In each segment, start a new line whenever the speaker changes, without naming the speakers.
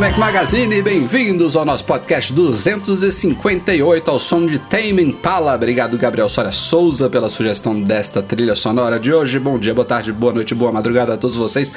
Mac Magazine, bem-vindos ao nosso podcast 258 ao som de Tame Impala. Obrigado Gabriel Soria Souza pela sugestão desta trilha sonora de hoje. Bom dia, boa tarde, boa noite, boa madrugada a todos vocês.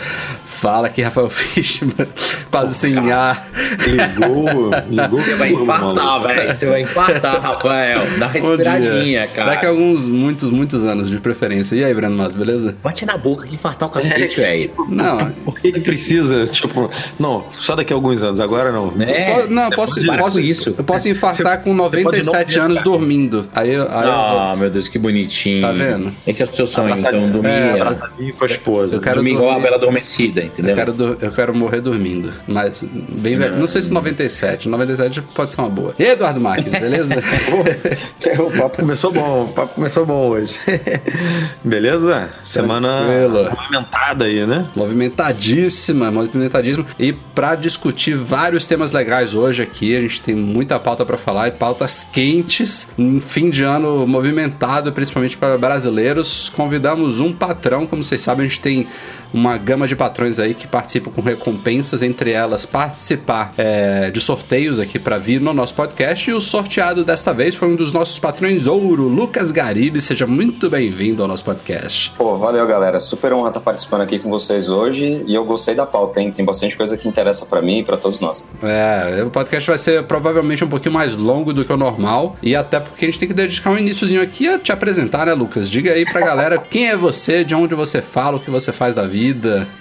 Fala aqui Rafael Fishman, quase sem ar.
Ligou, ligou.
Você vai infartar, velho. Você vai infartar, Rafael. Dá uma respiradinha, cara.
Daqui a alguns, muitos, muitos anos de preferência. E aí, Breno Mas, beleza?
Bate na boca que infartar o cacete, velho.
Não,
Por que que precisa? Tipo, não, só daqui a alguns anos, agora não.
É,
po- não, posso, posso,
isso.
eu posso infartar com
pode
97
não
anos dormindo. Aí, eu- aí eu vou-
Ah, meu Deus, que bonitinho.
Tá vendo?
Esse é o seu sonho, então, dormir.
É,
Abraçadinho com a esposa.
Eu quero
dormir igual a. Bela Adormecida, entendeu?
Eu quero, dur- eu quero morrer dormindo. Mas bem velho. Não sei se 97. 97 pode ser uma boa. E aí, Eduardo Marques, beleza?
o papo começou bom, o papo começou bom hoje. Beleza? Semana
Tranquilo.
movimentada aí, né?
Movimentadíssima, movimentadíssima. E pra discutir vários temas legais hoje aqui, a gente tem muita pauta pra falar e pautas quentes. Um fim de ano movimentado, principalmente para brasileiros. Convidamos um patrão, como vocês sabem, a gente tem uma gama de patrões aí que participam com recompensas, entre elas participar é, de sorteios aqui pra vir no nosso podcast. E o sorteado desta vez foi um dos nossos patrões ouro, Lucas Garibe. Seja muito bem-vindo ao nosso podcast.
Pô, valeu, galera. Super honra estar participando aqui com vocês hoje. E eu gostei da pauta, hein? Tem bastante coisa que interessa pra mim e pra todos nós.
É, o podcast vai ser provavelmente um pouquinho mais longo do que o normal. E até porque a gente tem que dedicar um iníciozinho aqui a te apresentar, né, Lucas? Diga aí pra galera quem é você, de onde você fala, o que você faz da vida.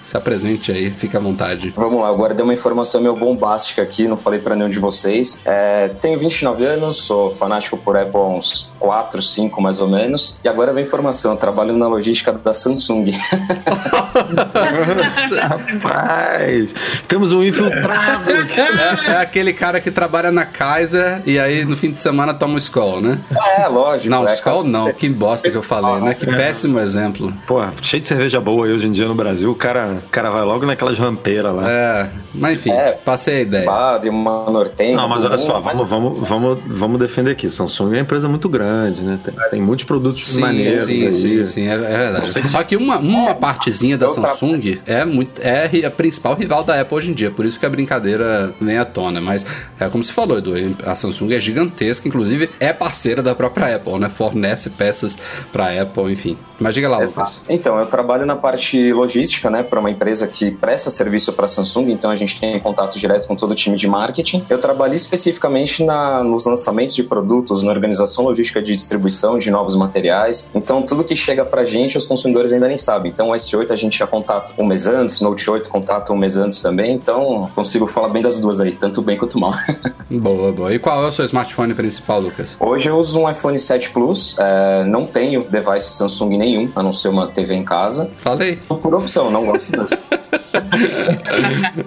Se apresente aí, fica à vontade.
Vamos lá, agora dei uma informação meio bombástica aqui, não falei pra nenhum de vocês. É, tenho 29 anos, sou fanático por Apple há uns 4, 5 mais ou menos. E agora vem informação, trabalho na logística da Samsung.
Rapaz, temos um infiltrado.
É, é aquele cara que trabalha na Kaiser e aí no fim de semana toma o Skol, né?
é, lógico.
Não,
é,
Skol não, que bosta que eu falei, né? Que péssimo exemplo.
Pô, cheio de cerveja boa aí hoje em dia no Brasil, o cara, o cara vai logo naquelas rampeiras lá.
É, mas enfim,
É.
passei a ideia.
Bad, uma Norten.
Não, mas olha só,
mas-
vamos, vamos, vamos, vamos defender aqui. Samsung é uma empresa muito grande, né? Tem, tem muitos produtos
Sim,
maneiros
sim,
aí.
sim, sim, é, é verdade. Só que uma, uma partezinha da Samsung é muito é a principal rival da Apple hoje em dia, por isso que a brincadeira vem à tona. Mas é como se falou, Edu, a Samsung é gigantesca, inclusive é parceira da própria Apple, né? Fornece peças pra Apple, enfim. Mas diga lá, Lucas.
Então, eu trabalho na parte logística, né, para uma empresa que presta serviço para a Samsung, então a gente tem contato direto com todo o time de marketing. Eu trabalho especificamente na, nos lançamentos de produtos, na organização logística de distribuição de novos materiais. Então, tudo que chega para a gente, os consumidores ainda nem sabem. Então, o S8 a gente já contato um mês antes, Note 8 contato um mês antes também. Então, consigo falar bem das duas aí, tanto bem quanto mal.
Boa, boa. E qual é o seu smartphone principal, Lucas?
Hoje eu uso um iPhone 7 Plus, é, não tenho device Samsung nenhum, a não ser uma TV em casa.
Falei.
Por opção, não gosto mesmo.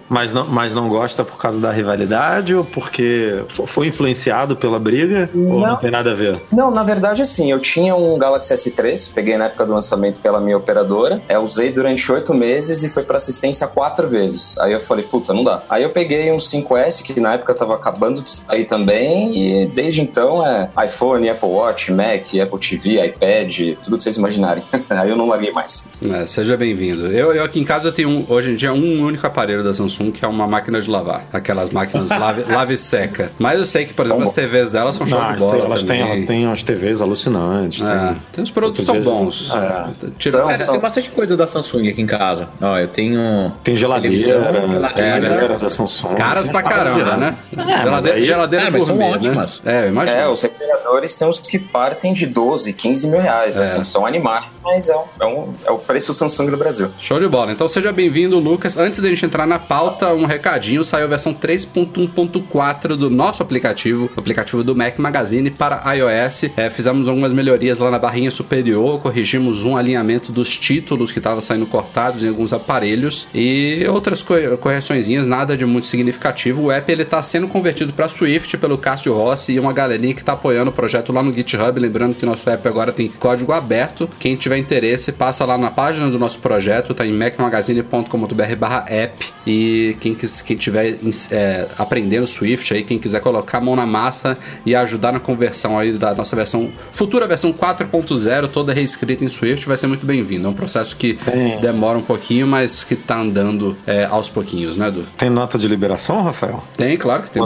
Mas não, mas não gosta por causa da rivalidade ou porque fo- foi influenciado pela briga? Ou não
Não.
tem nada a ver?
Não, na verdade, assim, eu tinha um Galaxy S3, peguei na época do lançamento pela minha operadora, é, usei durante oito meses e foi pra assistência quatro vezes. Aí eu falei, puta, não dá. Aí eu peguei um 5S, que na época tava acabando de sair também, e desde então é iPhone, Apple Watch, Mac, Apple TV, iPad, tudo que vocês imaginarem. Aí eu não larguei mais.
É, seja bem-vindo. Eu, eu aqui em casa eu tenho um- hoje em dia um único aparelho da Samsung que é uma máquina de lavar. Aquelas máquinas lave, lave e seca. Mas eu sei que, por exemplo, as TVs delas são show
Não,
de
elas têm-
bola
elas têm, têm umas TVs alucinantes.
É,
tem-
tem os produtos são bons.
É.
Então, só-
tem bastante coisa da Samsung aqui em casa. Ó, eu tenho.
Tem geladeira,
televisão,
geladeira da Samsung.
Caras pra caramba, né?
mas
geladeira
aí-
geladeira
É, mas são
gourmet, né?
ótimas.
É, imagina.
É, os refrigeradores tem os que partem de 12, 15 mil reais.
É.
Assim, são animais, mas é, um- é, um- é o preço Samsung do Brasil.
Show de bola. Então seja bem-vindo, Lucas. Antes da gente entrar na pauta, um recadinho. Saiu a versão 3.1.4 do nosso aplicativo, o aplicativo do Mac Magazine para iOS. É, fizemos algumas melhorias lá na barrinha superior, corrigimos um alinhamento dos títulos que estava saindo cortados em alguns aparelhos e outras co correçõezinhas, nada de muito significativo. O app ele está sendo convertido para Swift pelo Cássio Rossi e uma galerinha que está apoiando o projeto lá no GitHub. Lembrando que nosso app agora tem código aberto. Quem tiver interesse, passa lá na página do nosso projeto, tá em macmagazine.com.br barra app. E quem, quis, quem tiver é, aprendendo Swift aí, quem quiser colocar a mão na massa e ajudar na conversão aí da nossa versão, futura versão 4.0, toda reescrita em Swift, vai ser muito bem-vindo. É um processo que
Tem.
demora um pouquinho, mas que tá andando é, aos pouquinhos, né, Edu?
Tem nota de liberação, Rafael?
Tem, claro que tem.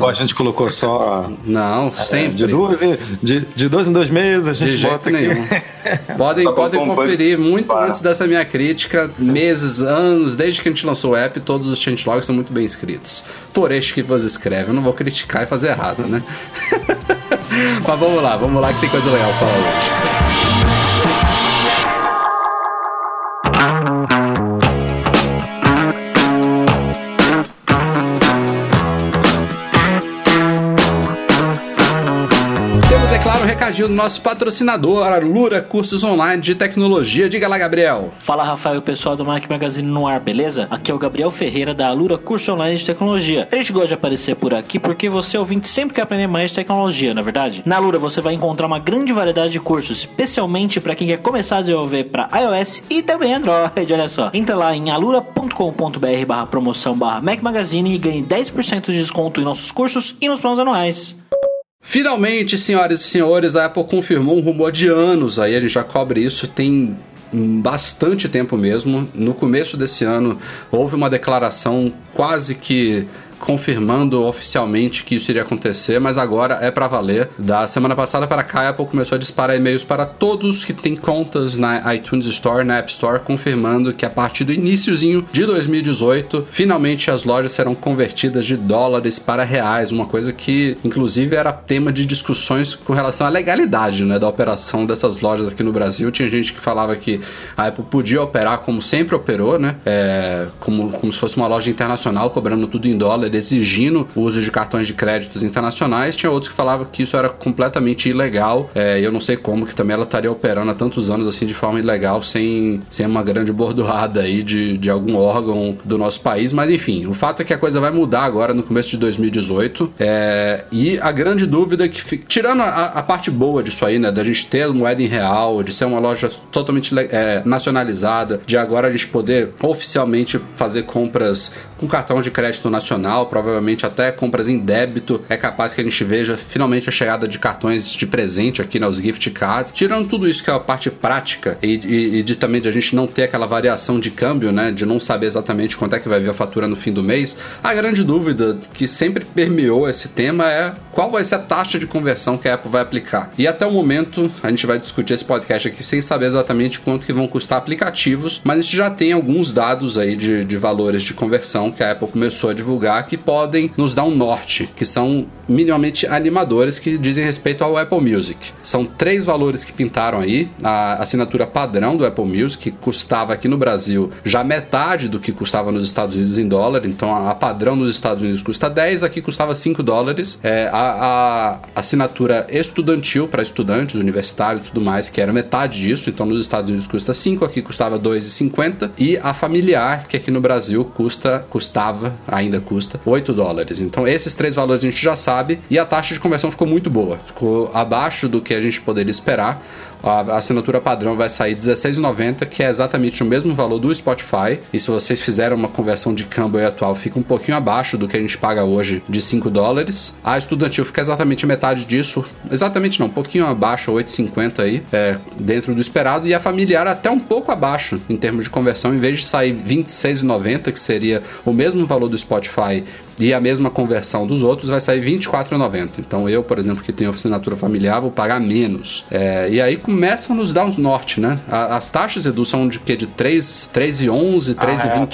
Ou a gente colocou só
Não, sempre.
de duas em, de, de dois em dois meses, a gente
De jeito
bota aqui.
nenhum. Podem,
Tá
podem
bom,
conferir muito
para.
antes dessa minha crítica. Meses, anos, desde que a gente lançou o app, todos os changelogs são muito bem escritos. Por este que vos escreve, eu não vou criticar e fazer errado, né? Mas vamos lá, vamos lá que tem coisa legal pra falar hoje. Recadinho do nosso patrocinador, a Lura Cursos Online de Tecnologia. Diga lá, Gabriel.
Fala Rafael, pessoal do Mac Magazine no ar, beleza? Aqui é o Gabriel Ferreira da Alura Curso Online de Tecnologia. A gente gosta de aparecer por aqui porque você ouvinte sempre quer aprender mais de tecnologia, na é verdade? Na Alura você vai encontrar uma grande variedade de cursos, especialmente para quem quer começar a desenvolver para iOS e também Android, olha só. Entra lá em alura.com.br barra promoção barra Mac Magazine e ganhe 10% de desconto em nossos cursos e nos planos anuais.
Finalmente, senhoras e senhores, a Apple confirmou um rumor de anos aí, a gente já cobre isso tem bastante tempo mesmo. No começo desse ano houve uma declaração quase que confirmando oficialmente que isso iria acontecer, mas agora é pra valer. Da semana passada para cá, a Apple começou a disparar e-mails para todos que têm contas na iTunes Store, na App Store, confirmando que a partir do iníciozinho de 2018, finalmente as lojas serão convertidas de dólares para reais, uma coisa que inclusive era tema de discussões com relação à legalidade, né, da operação dessas lojas aqui no Brasil. Tinha gente que falava que a Apple podia operar como sempre operou, né, é, como, como se fosse uma loja internacional, cobrando tudo em dólar, exigindo o uso de cartões de créditos internacionais. Tinha outros que falavam que isso era completamente ilegal. É, eu não sei como que também ela estaria operando há tantos anos assim de forma ilegal, sem, sem uma grande bordoada aí de, de algum órgão do nosso país. Mas enfim, o fato é que a coisa vai mudar agora no começo de 2018. É, e a grande dúvida que fica, tirando a, a parte boa disso aí, né, da gente ter moeda em real, de ser uma loja totalmente é, nacionalizada, de agora a gente poder oficialmente fazer compras com cartão de crédito nacional, provavelmente até compras em débito, é capaz que a gente veja finalmente a chegada de cartões de presente aqui nos gift cards. Tirando tudo isso que é a parte prática e, e- e de também de a gente não ter aquela variação de câmbio, né, de não saber exatamente quanto é que vai vir a fatura no fim do mês, a grande dúvida que sempre permeou esse tema é qual vai ser a taxa de conversão que a Apple vai aplicar. E até o momento, a gente vai discutir esse podcast aqui sem saber exatamente quanto que vão custar aplicativos, mas a gente já tem alguns dados aí de, de valores de conversão que a Apple começou a divulgar que podem nos dar um norte, que são minimamente animadores que dizem respeito ao Apple Music. São três valores que pintaram aí. A assinatura padrão do Apple Music, que custava aqui no Brasil já metade do que custava nos Estados Unidos em dólar. Então a padrão nos Estados Unidos custa 10, aqui custava 5 dólares. É, a, a assinatura estudantil para estudantes, universitários e tudo mais, que era metade disso. Então nos Estados Unidos custa 5, aqui custava 2,50. E a familiar, que aqui no Brasil custa, custava, ainda custa, 8 dólares. Então esses três valores a gente já sabe. E a taxa de conversão ficou muito boa. Ficou abaixo do que a gente poderia esperar. A assinatura padrão vai sair R$16,90, que é exatamente o mesmo valor do Spotify. E se vocês fizerem uma conversão de câmbio atual, fica um pouquinho abaixo do que a gente paga hoje de 5 dólares. A estudantil fica exatamente metade disso. Exatamente não, um pouquinho abaixo, 8,50 aí, é, dentro do esperado. E a familiar até um pouco abaixo em termos de conversão. Em vez de sair R$26,90, que seria o mesmo valor do Spotify e a mesma conversão dos outros vai sair R$24,90. Então eu, por exemplo, que tenho assinatura familiar, vou pagar menos. É, e aí começam a nos dar uns norte, né? A- As taxas, Edu, são de quê? De 3, 3,11, 3,25?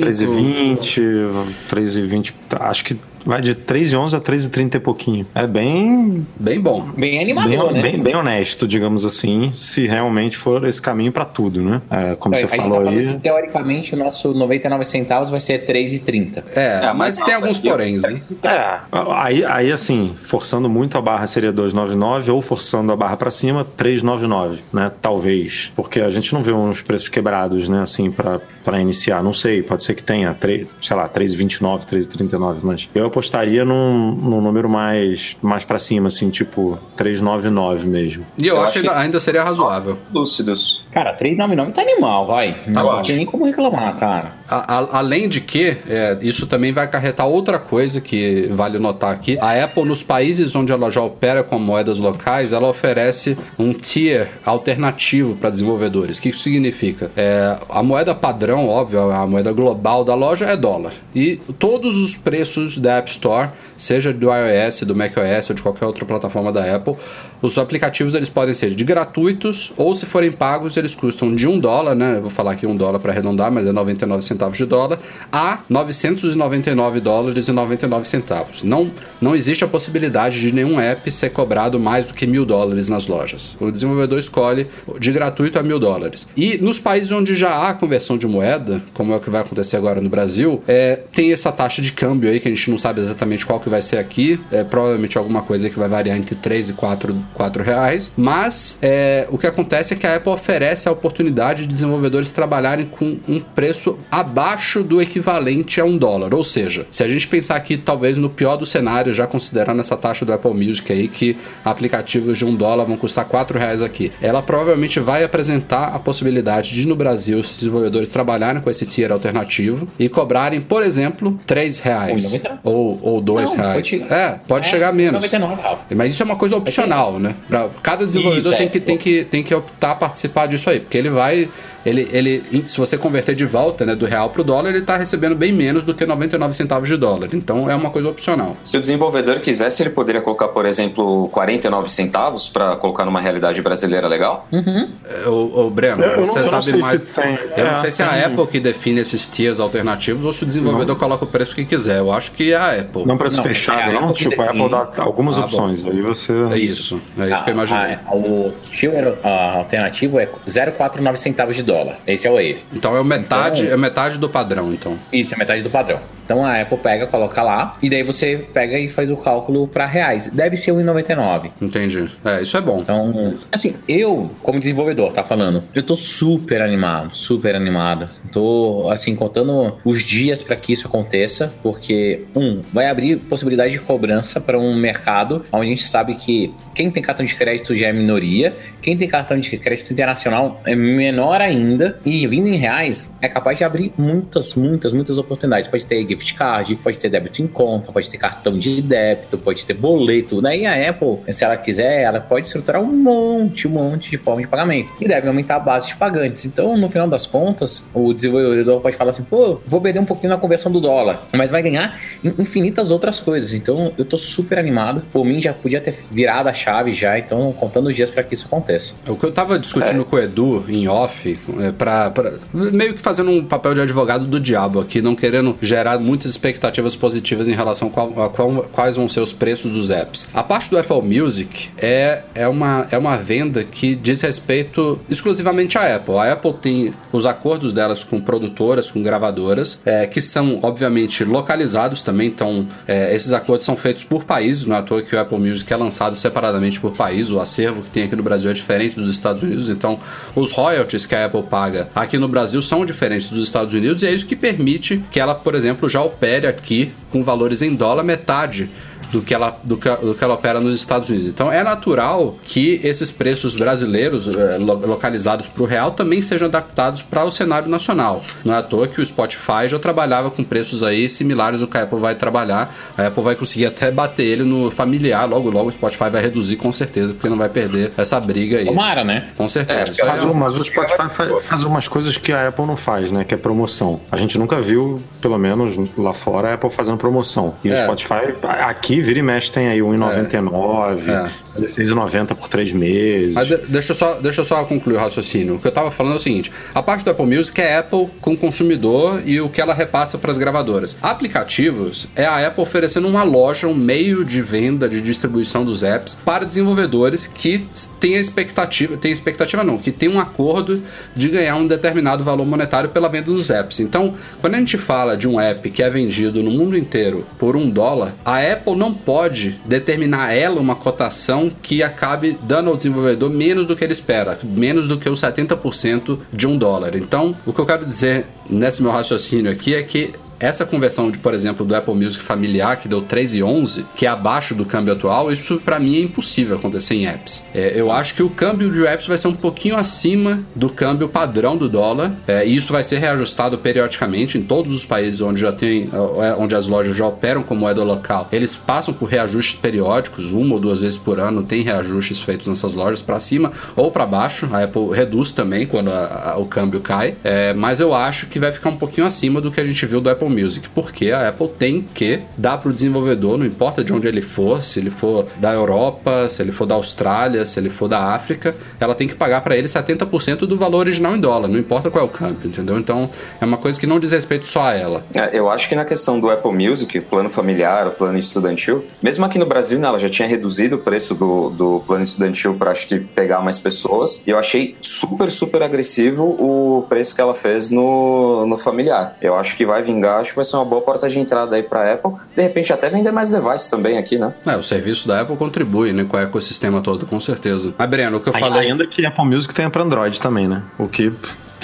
3,20, 3,20. Acho que vai de 3,11 a 3,30 e pouquinho. É bem,
Bem bom.
Bem animador,
bem,
né?
bem, bem honesto, digamos assim, se realmente for esse caminho pra tudo, né? É, como
Então,
você
a gente
falou
tá
aí.
que, teoricamente, o nosso 99 centavos vai ser 3,30.
É,
É,
mas
mas
tem
não,
alguns poréns, né?
É, aí, aí assim, forçando muito a barra seria 299 ou forçando a barra pra cima 399, né? Talvez, porque a gente não vê uns preços quebrados, né, assim, pra para iniciar, não sei, pode ser que tenha, 3, sei lá, 329, 339, mas eu apostaria num, num número mais mais para cima assim, tipo 399 mesmo.
E eu,
Eu
acho
acho
que
que-
ainda seria razoável.
Lúcidos.
Cara, 399 tá animal, vai. não
bom.
tem nem como reclamar, cara.
A- a- além de que, é, isso também vai acarretar outra coisa que vale notar aqui. A Apple, nos países onde ela já opera com moedas locais, ela oferece um tier alternativo para desenvolvedores. O que isso significa? É, a moeda padrão, óbvio, a moeda global da loja é dólar. E todos os preços da App Store, seja do iOS, do macOS ou de qualquer outra plataforma da Apple, os aplicativos eles podem ser de gratuitos ou se forem pagos eles custam de um dólar, né? Eu vou falar aqui um dólar para arredondar, mas é 99 centavos de dólar a 999 dólares e 99 centavos. Não, não existe a possibilidade de nenhum app ser cobrado mais do que mil dólares nas lojas. O desenvolvedor escolhe de gratuito a mil dólares. E nos países onde já há conversão de moeda, como é o que vai acontecer agora no Brasil, é, tem essa taxa de câmbio aí que a gente não sabe exatamente qual que vai ser aqui. É provavelmente alguma coisa que vai variar entre 3 e 4, 4 reais. Mas é, o que acontece é que a Apple oferece a oportunidade de desenvolvedores trabalharem com um preço abaixo do equivalente a um dólar. Ou seja, se a gente pensar aqui, talvez no pior do cenário, já considerando essa taxa do Apple Music aí, que aplicativos de um dólar vão custar 4 reais aqui, ela provavelmente vai apresentar a possibilidade de no Brasil os desenvolvedores trabalharem com esse tier alternativo e cobrarem, por exemplo, 3 reais
1,99.
ou, ou 2
Não,
reais.
pode-
é, pode
É,
chegar a menos.
99, Rafa.
Mas isso é uma coisa opcional, né? Pra, cada desenvolvedor
Isso,
tem,
é.
que, tem, que, tem que optar a participar disso aí, porque ele vai. Ele, ele, se você converter de volta né, do real pro dólar, ele tá recebendo bem menos do que 99 centavos de dólar. Então é uma coisa opcional.
Se o desenvolvedor quisesse, ele poderia colocar, por exemplo, 49 centavos para colocar numa realidade brasileira legal?
É, Ô, ô, Breno,
Eu- não-
você
não
sabe mais.
tem-
eu não
é,
sei se é a
tem-
Apple que define esses tiers alternativos ou se o desenvolvedor coloca o preço que quiser. Eu acho que é a Apple.
Não preço
Não,
fechado,
é a
não? Tipo, a Apple dá algumas
Ah, bom.
opções. Aí você.
É isso. É isso que eu imaginei.
Ah, ah, o tier ah, alternativo é 0,49 centavos de dólar. Esse é o ele.
Então é metade,
Então-
é metade do padrão, então.
Isso é metade do padrão. Então a Apple pega, coloca lá, e daí você pega e faz o cálculo para reais. Deve ser 1,99.
Entendi. É, isso é bom.
Então, assim, eu, como desenvolvedor, tá falando, eu tô super animado, super animado. Tô, assim, contando os dias para que isso aconteça, porque, um, vai abrir possibilidade de cobrança para um mercado onde a gente sabe que quem tem cartão de crédito já é minoria, quem tem cartão de crédito internacional é menor ainda, e vindo em reais, é capaz de abrir muitas, muitas, muitas oportunidades. Pode ter gift card, pode ter débito em conta, pode ter cartão de débito, pode ter boleto. Daí a Apple, se ela quiser, ela pode estruturar um monte, um monte de forma de pagamento. E deve aumentar a base de pagantes. Então, no final das contas, o desenvolvedor pode falar assim, pô, vou perder um pouquinho na conversão do dólar, mas vai ganhar in- infinitas outras coisas. Então, eu tô super animado. Por mim, já podia ter virado a chave já, então, contando os dias para que isso aconteça.
O que eu tava discutindo com o Edu em off, é, pra, pra- meio que fazendo um papel de advogado do diabo aqui, não querendo gerar muitas expectativas positivas em relação a, a quais vão ser os preços dos apps. A parte do Apple Music é, é, uma, é uma venda que diz respeito exclusivamente à Apple. A Apple tem os acordos delas com produtoras, com gravadoras, é, que são, obviamente, localizados também. Então, é, esses acordos são feitos por países, não é à toa que o Apple Music é lançado separadamente por país. O acervo que tem aqui no Brasil é diferente dos Estados Unidos. Então, os royalties que a Apple paga aqui no Brasil são diferentes dos Estados Unidos e é isso que permite que ela, por exemplo, já opere aqui com valores em dólar metade do que ela, do que, do que ela opera nos Estados Unidos. Então é natural que esses preços brasileiros eh, lo- localizados para o real também sejam adaptados para o cenário nacional. Não é à toa que o Spotify já trabalhava com preços aí similares ao que a Apple vai trabalhar. A Apple vai conseguir até bater ele no familiar. Logo, logo o Spotify vai reduzir com certeza, porque não vai perder essa briga aí.
Tomara, né?
Com certeza.
É,
Mas,
é
o-
um-
mas o Spotify fa- faz umas coisas que a Apple não faz, né? Que é promoção. A gente nunca viu, pelo menos lá fora, a Apple fazendo promoção. E
É.
o Spotify, aqui, vira e mexe, tem aí 1,99,
É.
16,90 por três meses.
Mas de- deixa eu, só, deixa eu só concluir o raciocínio. O que eu tava falando é o seguinte: a parte do Apple Music é a Apple com o consumidor e o que ela repassa para as gravadoras. Aplicativos é a Apple oferecendo uma loja, um meio de venda, de distribuição dos apps para desenvolvedores que têm a expectativa, tem expectativa não, que tem um acordo de ganhar um determinado valor monetário pela venda dos apps. Então, quando a gente fala de um app que é vendido no mundo inteiro por um dólar, a Apple não pode determinar ela uma cotação que acabe dando ao desenvolvedor menos do que ele espera, menos do que os 70% de um dólar. Então, o que eu quero dizer nesse meu raciocínio aqui é que essa conversão de, por exemplo, do Apple Music familiar, que deu 3,11, que é abaixo do câmbio atual, isso para mim é impossível acontecer em apps. É, eu acho que o câmbio de apps vai ser um pouquinho acima do câmbio padrão do dólar, é, e isso vai ser reajustado periodicamente em todos os países onde já tem, é, onde as lojas já operam com moeda local. Eles passam por reajustes periódicos, uma ou duas vezes por ano tem reajustes feitos nessas lojas para cima ou para baixo. A Apple reduz também quando a- a- o câmbio cai, é, mas eu acho que vai ficar um pouquinho acima do que a gente viu do Apple Music, porque a Apple tem que dar para o desenvolvedor, não importa de onde ele for, se ele for da Europa, se ele for da Austrália, se ele for da África, ela tem que pagar para ele 70% do valor original em dólar, não importa qual é o câmbio, entendeu? Então é uma coisa que não diz respeito só a ela.
É, eu acho que na questão do Apple Music, plano familiar, plano estudantil, mesmo aqui no Brasil, né, ela já tinha reduzido o preço do, do plano estudantil para acho que pegar mais pessoas. E eu achei super, super agressivo o preço que ela fez no, no familiar. Eu acho que vai vingar, acho que vai ser uma boa porta de entrada aí para Apple. De repente até vender mais device também aqui, né?
É, o serviço da Apple contribui, né, com o ecossistema todo, com certeza. Mas, Breno, o que eu falei...
Ainda que Apple Music tenha para Android também, né? O que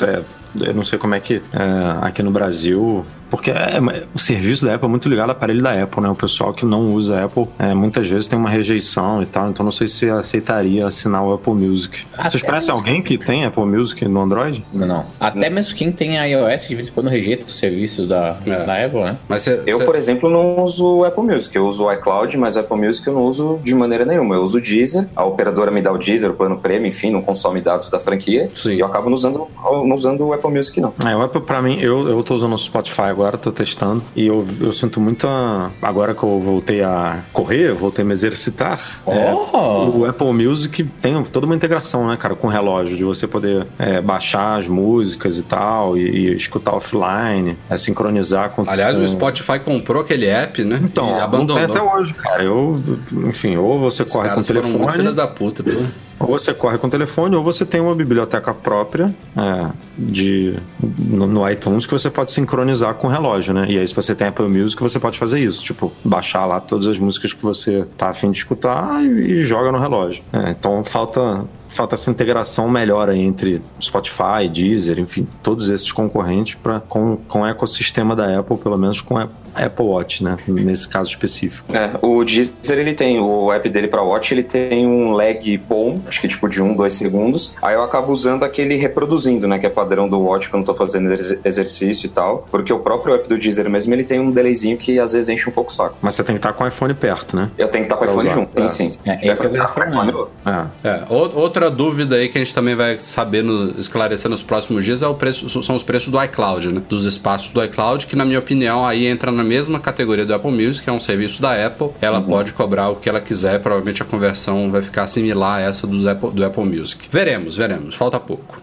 é, eu não sei como é que é, aqui no Brasil. Porque é- é- o serviço da Apple é muito ligado ao aparelho da Apple, né? O pessoal que não usa a Apple é, muitas vezes tem uma rejeição e tal, então não sei se aceitaria assinar o Apple Music.
Até
Vocês conhecem
mesmo-
alguém que tem Apple Music no Android?
Não, não. Até mesmo quem tem iOS de vez em quando rejeita os serviços da,
É.
da Apple, né?
Mas cê-
Eu,
cê-
por exemplo, não uso o Apple Music. Eu uso o iCloud, mas o Apple Music eu não uso de maneira nenhuma. Eu uso o Deezer, a operadora me dá o Deezer, o plano premium, enfim, não consome dados da franquia.
Sim.
E eu acabo não usando, não usando o Apple Music, não.
É, o Apple pra mim, eu, eu tô usando o Spotify agora, tô testando, e eu, eu sinto muita. Agora que eu voltei a correr, voltei a me exercitar. é,
Oh!
o Apple Music tem toda uma integração, né, cara, com o relógio, de você poder é, baixar as músicas e tal, e, e escutar offline, é, sincronizar com.
Aliás,
com...
o Spotify comprou aquele app, né?
Então,
abandonou.
até hoje, cara. Eu, enfim, ou você
Os
corre com o
caras foram muito
telefone.
da puta, viu?
Ou você corre com o telefone, ou você tem uma biblioteca própria é, de, no, no iTunes que você pode sincronizar com o relógio, né? E aí, se você tem Apple Music, você pode fazer isso. Tipo, baixar lá todas as músicas que você tá afim de escutar e, e joga no relógio. É, então, falta, falta essa integração melhor entre Spotify, Deezer, enfim, todos esses concorrentes pra, com, com o ecossistema da Apple, pelo menos com a Apple Watch, né? Nesse caso específico.
É, o Deezer, ele tem, o app dele pra Watch, ele tem um lag bom, acho que tipo de um, dois segundos. Aí eu acabo usando aquele reproduzindo, né, que é padrão do Watch quando eu tô fazendo exer- exercício e tal. Porque o próprio app do Deezer mesmo, ele tem um delayzinho que às vezes enche um pouco o saco.
Mas você tem que estar com o iPhone perto, né?
Eu tenho que estar com o iPhone
usar.
junto,
É.
sim, sim.
É,
tiver
esse é o
que estar com o
grande
iPhone.
É.
É, ou- outra dúvida aí que a gente também vai saber no- esclarecer nos próximos dias é o preço, são os preços do iCloud, né? Dos espaços do iCloud, que na minha opinião aí entra na mesma categoria do Apple Music, que é um serviço da Apple. Ela pode cobrar o que ela quiser, provavelmente a conversão vai ficar similar a essa do Apple, do Apple Music. Veremos, veremos, falta pouco.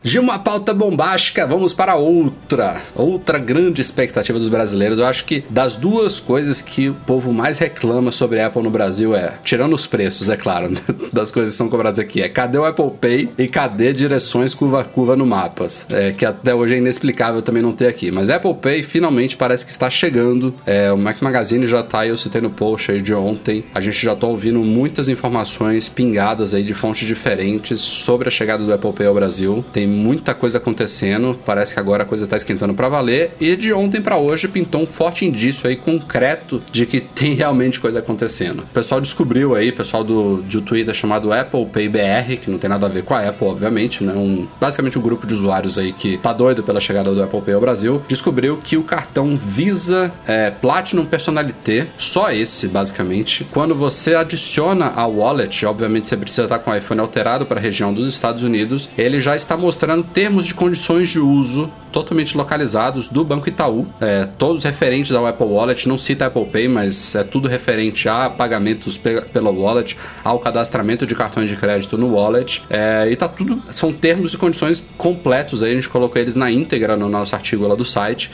De uma pauta bombástica, vamos para outra. Outra grande expectativa dos brasileiros. Eu acho que das duas coisas que o povo mais reclama sobre Apple no Brasil é, tirando os preços, é claro, né, das coisas que são cobradas aqui, é cadê o Apple Pay e cadê direções curva a curva no mapas? É, que até hoje é inexplicável também não ter aqui. Mas Apple Pay finalmente parece que está chegando. É, o Mac Magazine já tá aí, eu citei no post aí de ontem. A gente já tá ouvindo muitas informações pingadas aí de fontes diferentes sobre a chegada do Apple Pay ao Brasil. Tem muita coisa acontecendo. Parece que agora a coisa tá esquentando para valer. E de ontem para hoje pintou um forte indício aí concreto de que tem realmente coisa acontecendo. O pessoal descobriu aí, pessoal do, de um Twitter chamado Apple Pay BR, que não tem nada a ver com a Apple, obviamente, né? Um, basicamente um grupo de usuários aí que tá doido pela chegada do Apple Pay ao Brasil, descobriu que o cartão Visa é, Platinum Personalité, só esse basicamente, quando você adiciona a wallet, obviamente você precisa estar com o iPhone alterado para a região dos Estados Unidos, ele já está mostrando termos de condições de uso totalmente localizados do Banco Itaú, é, todos referentes ao Apple Wallet, não cita Apple Pay, mas é tudo referente a pagamentos pe pelo wallet, ao cadastramento de cartões de crédito no wallet, é, e tá tudo, são termos e condições completos aí, a gente colocou eles na íntegra no nosso artigo lá do site,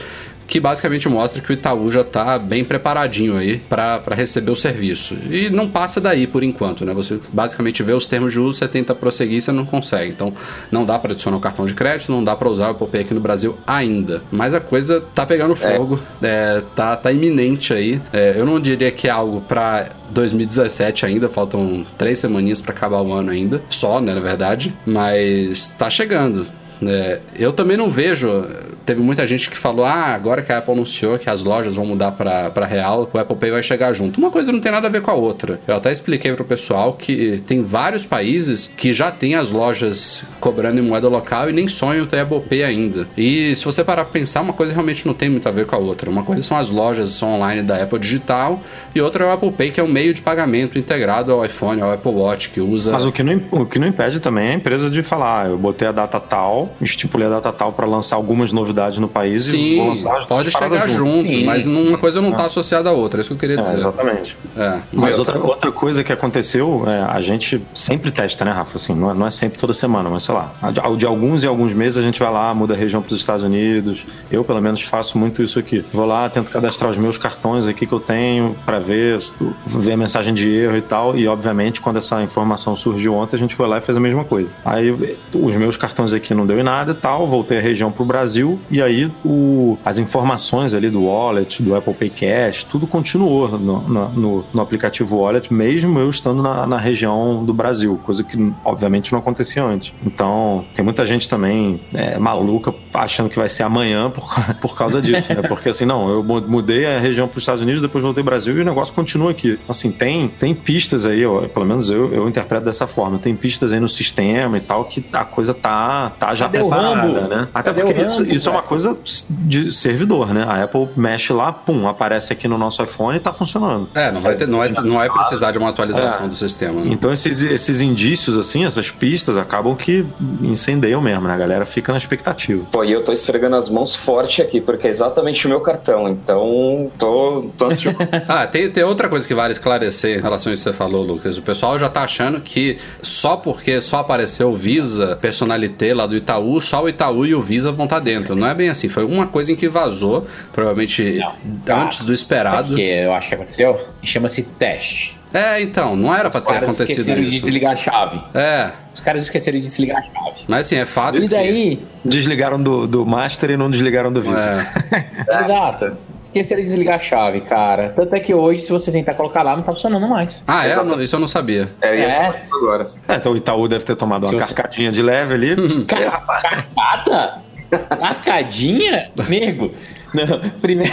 que basicamente mostra que o Itaú já está bem preparadinho aí para receber o serviço. E não passa daí por enquanto, né? Você basicamente vê os termos de uso, você tenta prosseguir, você não consegue. Então não dá para adicionar o cartão de crédito, não dá para usar o Apple Pay aqui no Brasil ainda. Mas a coisa tá pegando fogo, é. É, tá, tá iminente aí. É, eu não diria que é algo para 2017 ainda, faltam três semaninhas para acabar o ano ainda, só, né, na verdade, mas tá chegando. É, eu também não vejo teve muita gente que falou: ah, agora que a Apple anunciou que as lojas vão mudar para real, o Apple Pay vai chegar junto. Uma coisa não tem nada a ver com a outra. Eu até expliquei pro pessoal que tem vários países que já tem as lojas cobrando em moeda local e nem sonham ter Apple Pay ainda. E se você parar pra pensar, uma coisa realmente não tem muito a ver com a outra. Uma coisa são as lojas online da Apple Digital e outra é o Apple Pay, que é um meio de pagamento integrado ao iPhone, ao Apple Watch, que usa.
Mas o que não, o que não impede também é a empresa de falar: ah, eu botei a data tal, estipulei a data tal para lançar algumas novidades no país
Sim, e pode chegar junto, Sim. mas uma coisa não está associada à outra, é isso que eu queria é, dizer.
É, exatamente. É. Mas outra, outra coisa que aconteceu, é, a gente sempre testa, né, Rafa? Assim, não, é, não é sempre toda semana, mas sei lá, de alguns e alguns meses a gente vai lá, muda a região para os Estados Unidos. Eu, pelo menos, faço muito isso aqui. Vou lá, tento cadastrar os meus cartões aqui que eu tenho para ver, ver a mensagem de erro e tal. E, obviamente, quando essa informação surgiu ontem, a gente foi lá e fez a mesma coisa. Aí, os meus cartões aqui não deu em nada e tal, voltei a região para o Brasil e aí o, as informações ali do wallet, do Apple Pay Cash, tudo continuou no, no, no aplicativo wallet, mesmo eu estando na, na, região do Brasil, coisa que obviamente não acontecia antes. Então, tem muita gente também é, maluca achando que vai ser amanhã por, por causa disso, né? Porque assim, não, eu mudei a região para os Estados Unidos, depois voltei ao Brasil e o negócio continua aqui. Assim, tem, tem pistas aí, ó, pelo menos eu, eu interpreto dessa forma, tem pistas aí no sistema e tal que a coisa tá, tá já Cadê preparada, né? Até Cadê porque isso, isso é uma coisa de servidor, né? A Apple mexe lá, pum, aparece aqui no nosso iPhone e tá funcionando.
É, não vai, ter, não vai, não vai precisar de uma atualização é. do sistema. Né?
Então esses, esses indícios, assim, essas pistas, acabam que incendeiam mesmo, né? A galera fica na expectativa.
Pô, e eu tô esfregando as mãos forte aqui, porque é exatamente o meu cartão, então tô, tô ansioso.
ah, tem, tem outra coisa que vale esclarecer em relação a isso que você falou, Lucas. O pessoal já tá achando que só porque só apareceu o Visa Personalité lá do Itaú, só o Itaú e o Visa vão estar tá dentro. Não é bem assim. Foi uma coisa em que vazou, provavelmente não, antes do esperado.
O que eu acho que aconteceu? Chama-se teste.
É, então, não era Os pra ter acontecido
esqueceram isso. de desligar a chave.
É.
Os caras esqueceram de desligar a chave.
Mas assim, é fato
e daí... Que... Desligaram do, do Master e não desligaram do Visa.
É. Exato. Esqueceram de desligar a chave, cara. Tanto é que hoje, se você tentar colocar lá, não tá funcionando mais.
Ah, é? Não, isso eu não sabia.
É, ia é. agora.
É, então o Itaú deve ter tomado uma se carcadinha você... de leve ali.
Carcada? Carcadinha? Nego. Não,
primeiro.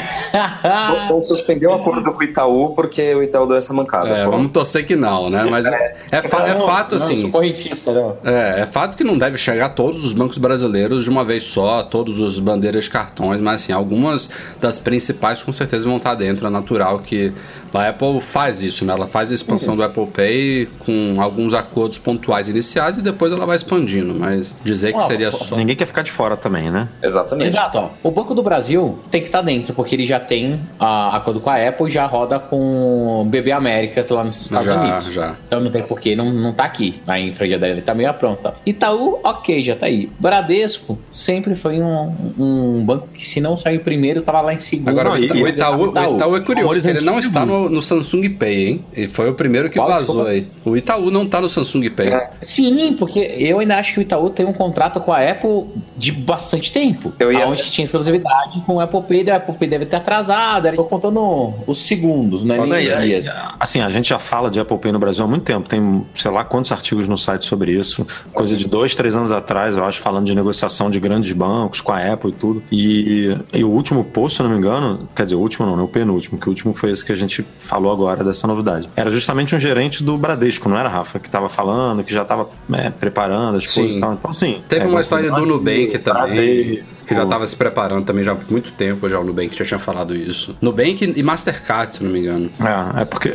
Ou suspendeu o acordo com o Itaú porque o Itaú deu essa mancada.
É, vamos torcer que não, né? Mas é, é, fa é fato não, assim.
Não, correntista, não.
É, é fato que não deve chegar a todos os bancos brasileiros de uma vez só, todos os bandeiras de cartões, mas assim, algumas das principais com certeza vão estar dentro. É natural que a Apple faz isso, né? Ela faz a expansão uhum. do Apple Pay com alguns acordos pontuais iniciais e depois ela vai expandindo, mas dizer que seria só.
Ninguém quer ficar de fora também, né?
Exatamente.
Exato. Ó. O Banco do Brasil tem que estar dentro, porque ele já tem a acordo com a Apple e já roda com o BB Américas lá nos Estados
já,
Unidos.
Já.
Então não tem porquê, não, não tá aqui. A infra já deve estar tá meio pronta. Itaú, ok, já tá aí. Bradesco sempre foi um, um banco que, se não sair primeiro, tava lá em segundo.
Agora, o Itaú, Itaú, Itaú, Itaú é curioso, ele não está no no, Samsung Pay, hein? E foi o primeiro que Qual vazou aí. O Itaú não tá no Samsung Pay. É.
Sim, porque eu ainda acho que o Itaú tem um contrato com a Apple de bastante tempo. Eu ia... Onde tinha exclusividade com o Pay, a Apple Pay deve ter atrasado. Tô contando os segundos, né? Nem os dias.
Assim, a gente já fala de Apple Pay no Brasil há muito tempo. Tem, sei lá, quantos artigos no site sobre isso. Coisa de dois, três anos atrás, eu acho, falando de negociação de grandes bancos com a Apple e tudo. E, e o último post, se eu não me engano, quer dizer, o último não, não, o penúltimo, que o último foi esse que a gente falou agora dessa novidade. Era justamente um gerente do Bradesco, não era, Rafa? Que tava falando, que já tava é, preparando as
Sim.
coisas e tal. Então, sim.
Teve
é,
uma história do Nubank também.
Bradesco,
Que já tava se preparando também já há muito tempo, já o Nubank já tinha falado isso. Nubank e Mastercard, se não me engano.
É, é porque.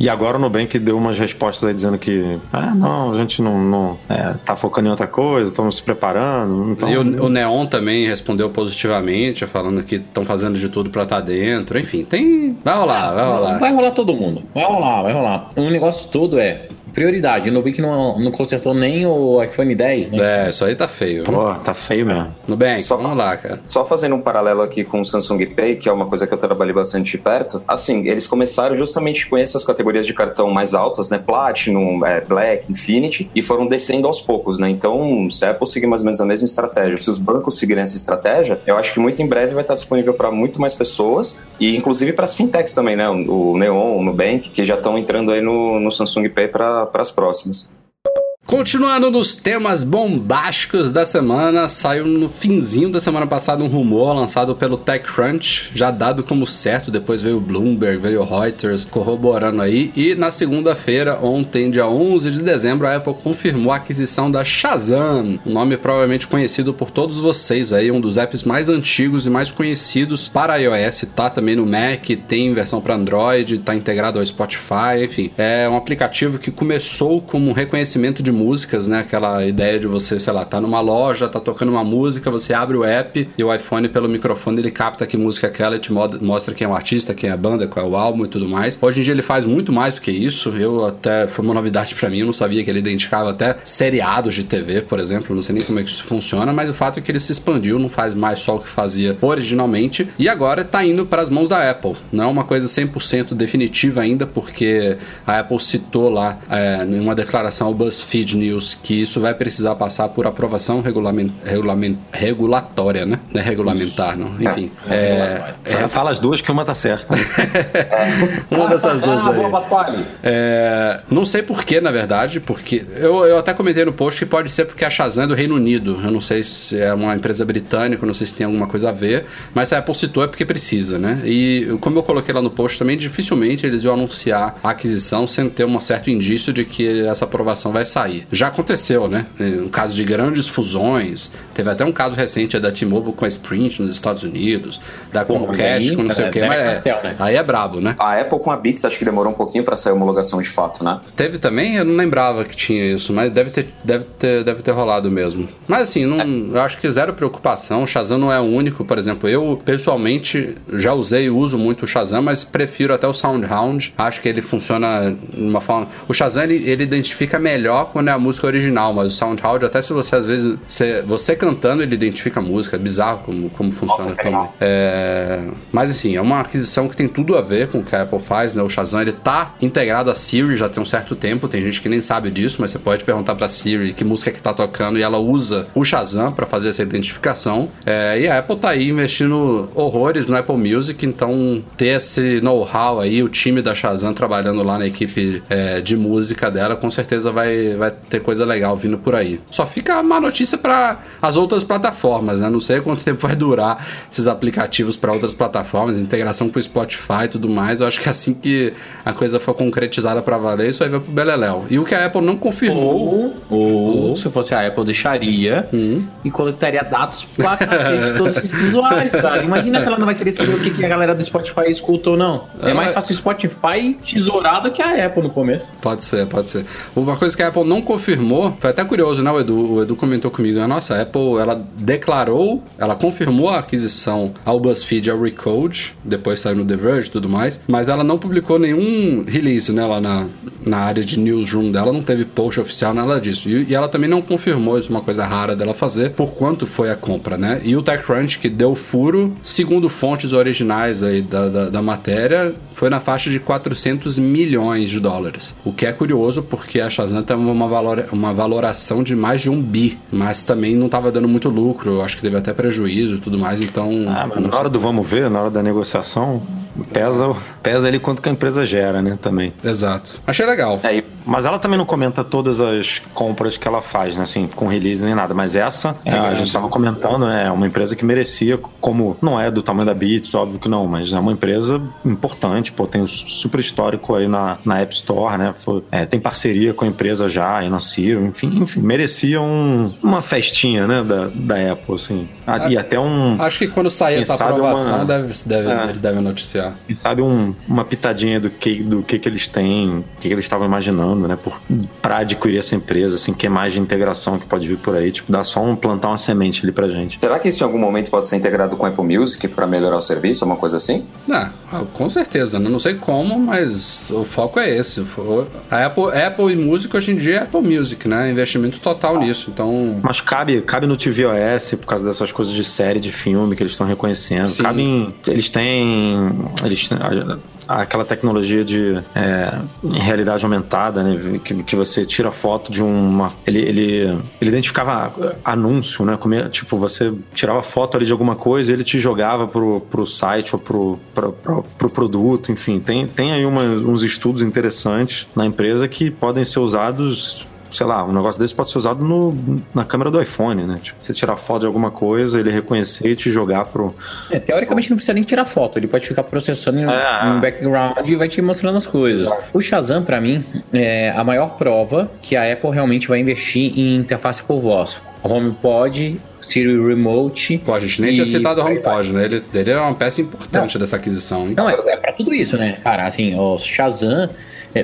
E agora o Nubank deu umas respostas aí dizendo que. Ah, não, a gente não, não é, tá focando em outra coisa, estamos se preparando. Então,
E o, o Neon também respondeu positivamente, falando que estão fazendo de tudo pra estar dentro. Enfim, tem. Vai rolar, vai rolar.
Vai rolar todo mundo. Vai rolar, vai rolar. O negócio todo é prioridade. O Nubank não, não consertou nem o iPhone 10, né?
É, isso aí tá feio.
Pô, tá feio mesmo.
Nubank,
Só
vamos lá, cara.
Só fazendo um paralelo aqui com o Samsung Pay, que é uma coisa que eu trabalhei bastante de perto. Assim, eles começaram justamente com essas categorias de cartão mais altas, né? Platinum, é, Black, Infinity, e foram descendo aos poucos, né? Então, se a Apple seguir mais ou menos a mesma estratégia, se os bancos seguirem essa estratégia, eu acho que muito em breve vai estar disponível para muito mais pessoas, e inclusive para as fintechs também, né? O Neon, o Nubank, que já estão entrando aí no, no Samsung Pay para as próximas.
Continuando nos temas bombásticos da semana, saiu no finzinho da semana passada um rumor lançado pelo TechCrunch, já dado como certo, depois veio o Bloomberg, veio o Reuters corroborando aí, e na segunda-feira, ontem, dia 11 de dezembro, a Apple confirmou a aquisição da Shazam, um nome provavelmente conhecido por todos vocês aí, um dos apps mais antigos e mais conhecidos para iOS, tá também no Mac, tem versão para Android, tá integrado ao Spotify, enfim, é um aplicativo que começou como um reconhecimento de músicas, né? Aquela ideia de você, sei lá, tá numa loja, tá tocando uma música, você abre o app e o iPhone pelo microfone ele capta que música é aquela e te mo- mostra quem é o artista, quem é a banda, qual é o álbum e tudo mais. Hoje em dia ele faz muito mais do que isso. Eu até foi uma novidade pra mim, eu não sabia que ele identificava até seriados de TV, por exemplo, não sei nem como é que isso funciona, mas o fato é que ele se expandiu, não faz mais só o que fazia originalmente e agora tá indo para as mãos da Apple. Não é uma coisa 100% definitiva ainda, porque a Apple citou lá é, em uma declaração ao BuzzFeed News que isso vai precisar passar por aprovação regulamen, regulamen, regulatória, né? Não é regulamentar, não. Enfim. É,
É, Fala as duas que uma tá certa.
uma dessas duas aí. É, não sei porquê, na verdade, porque eu, eu até comentei no post que pode ser porque a Shazam é do Reino Unido. Eu não sei se é uma empresa britânica, não sei se tem alguma coisa a ver, mas se a Apple citou é porque precisa, né? E como eu coloquei lá no post também, dificilmente eles iam anunciar a aquisição sem ter um certo indício de que essa aprovação vai sair. Já aconteceu, né? Um caso de grandes fusões, teve até um caso recente da T-Mobile com a Sprint nos Estados Unidos, da
Pô,
Comcast
aí,
com não sei
cara,
o quê,
é
mas é-
cartel, né?
aí é brabo, né?
A Apple com a Beats acho que demorou um pouquinho para sair a homologação de fato, né?
Teve também? Eu não lembrava que tinha isso, mas deve ter, deve ter, deve ter rolado mesmo. Mas assim, não, eu acho que zero preocupação. O Shazam não é o único, por exemplo. Eu, pessoalmente, já usei e uso muito o Shazam, mas prefiro até o SoundHound. Acho que ele funciona de uma forma. O Shazam ele, ele identifica melhor quando é a música original, mas o SoundHound, até se você às vezes. Você, você cantando, ele identifica a música. É bizarro como, como funciona
Nossa, que
também. É, mas assim, é uma aquisição que tem tudo a ver com o que a Apple faz, né? O Shazam ele tá integrado a Siri já tem um certo tempo, tem gente que nem sabe disso, mas você pode perguntar pra Siri que música que tá tocando e ela usa o Shazam pra fazer essa identificação. É, e a Apple tá aí investindo horrores no Apple Music, então ter esse know-how aí, o time da Shazam trabalhando lá na equipe é, de música dela, com certeza vai, vai ter coisa legal vindo por aí. Só fica má notícia para as outras plataformas, né? Não sei quanto tempo vai durar esses aplicativos para outras plataformas, integração com o Spotify e tudo mais. Eu acho que assim que a coisa for concretizada para valer, isso aí vai pro Beleléu. E o que a Apple não confirmou.
Ou, ou se fosse a Apple, deixaria
Hum.
e coletaria dados pra cacete de todos esses usuários, cara. Imagina se ela não vai querer saber o que, que a galera do Spotify escuta ou não. É,
É,
mais fácil o Spotify tesourado que a Apple no começo.
Pode ser, pode ser. Uma coisa que a Apple não confirmou, foi até curioso, né, o Edu? O Edu comentou comigo, a nossa, Apple, ela declarou, ela confirmou a aquisição ao BuzzFeed, ao Recode, depois saiu no The Verge e tudo mais, mas ela não publicou nenhum release, né, lá na, na área de newsroom dela, não teve post oficial, nada disso. E, e ela também não confirmou, isso é uma coisa rara dela fazer, por quanto foi a compra, né? E o TechCrunch, que deu furo, segundo fontes originais aí da, da, da matéria, foi na faixa de 400 milhões de dólares. O que é curioso, porque a Shazam tem uma, valor, uma valoração de mais de um bi, mas também não estava dando muito lucro, eu acho que teve até prejuízo e tudo mais, então.
Ah, mas na hora do vamos ver, na hora da negociação, pesa, pesa ali quanto que a empresa gera, né? Também.
Exato. Achei legal.
É, e
Mas ela também não comenta todas as compras que ela faz, né? Assim, com release nem nada. Mas essa, é, a
grande.
gente estava comentando, é uma empresa que merecia, como não é do tamanho da Beats, óbvio que não, mas é uma empresa importante, pô, tem um super histórico aí na, na App Store, né? Foi- é, tem parceria com a empresa já, aí na Ciro, enfim, enfim, merecia um- uma festinha, né? Da, da Apple, assim. Ah, e até um.
Acho que quando sair essa aprovação,
uma-
deve, deve,
É.
eles devem noticiar.
Quem sabe um- uma pitadinha do que, do que, que eles têm, o que, que eles estavam imaginando, né? Por, pra adquirir essa empresa, assim, que mais de integração que pode vir por aí. Tipo, dá só um plantar uma semente ali pra gente.
será que isso em algum momento pode ser integrado com a Apple Music para melhorar o serviço, alguma coisa assim?
Ah, com certeza, né? não sei como, mas o foco é esse. A Apple, Apple e música hoje em dia é Apple Music, né? Investimento total nisso. Então,
Mas cabe, cabe no tvOS por causa dessas coisas de série, de filme que eles estão reconhecendo.
Sim.
Cabe em, eles têm. Eles têm aquela tecnologia de é, realidade aumentada, né? Que, que você tira foto de uma. Ele, ele, ele identificava anúncio, né? Como tipo, você tirava foto ali de alguma coisa e ele te jogava pro, pro site ou pro, pro, pro, pro produto, enfim. Tem, tem aí uma- uns estudos interessantes na empresa que podem ser usados sei lá, um negócio desse pode ser usado no, na câmera do iPhone, né? Tipo, você tirar foto de alguma coisa, ele reconhecer e te jogar pro.
É, teoricamente não precisa nem tirar foto, ele pode ficar processando em-
É.
no background e vai te mostrando as coisas. O Shazam, pra mim, é a maior prova que a Apple realmente vai investir em interface por voz. HomePod, Siri Remote.
pô, a gente nem
e-
tinha citado o HomePod, né? Ele, ele é uma peça importante dessa aquisição, hein?
Não, é, é pra tudo isso, né? Cara, assim, o Shazam é,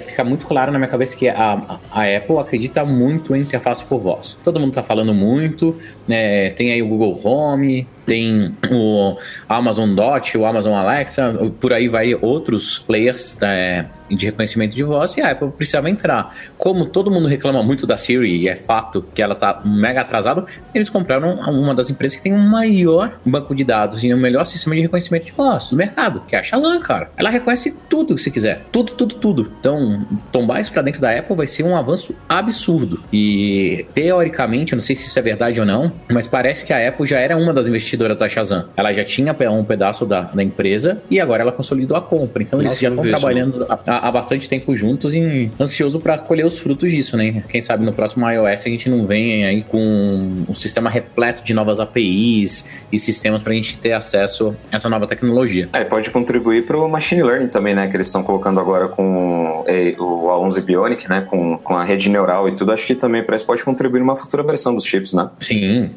fica muito claro na minha cabeça que a, a Apple acredita muito em interface por voz. Todo mundo tá falando muito, né? Tem aí o Google Home, tem o Amazon Dot, o Amazon Alexa, por aí vai outros players é, de reconhecimento de voz e a Apple precisava entrar. Como todo mundo reclama muito da Siri e é fato que ela tá mega atrasado, eles compraram uma das empresas que tem o maior banco de dados e o melhor sistema de reconhecimento de voz do mercado, que é a Shazam, cara. Ela reconhece tudo que você quiser. Tudo, tudo, tudo. Então, tombar isso pra dentro da Apple vai ser um avanço absurdo. E, teoricamente, eu não sei se isso é verdade ou não, mas parece que a Apple já era uma das investidoras da Shazam. Ela já tinha um pedaço da, da empresa e agora ela consolidou a compra. Então, eles
Nossa,
já
não
estão trabalhando há, há bastante tempo juntos e ansioso pra colher os frutos disso, né? Quem sabe no próximo iOS a gente não vem aí com um sistema repleto de novas APIs e sistemas pra gente ter acesso a essa nova tecnologia.
É, pode contribuir para o machine learning também, né? Que eles estão colocando agora com o A11 Bionic, né? Com, com a rede neural e tudo. Acho que também parece que pode contribuir numa futura versão dos chips, né?
Sim,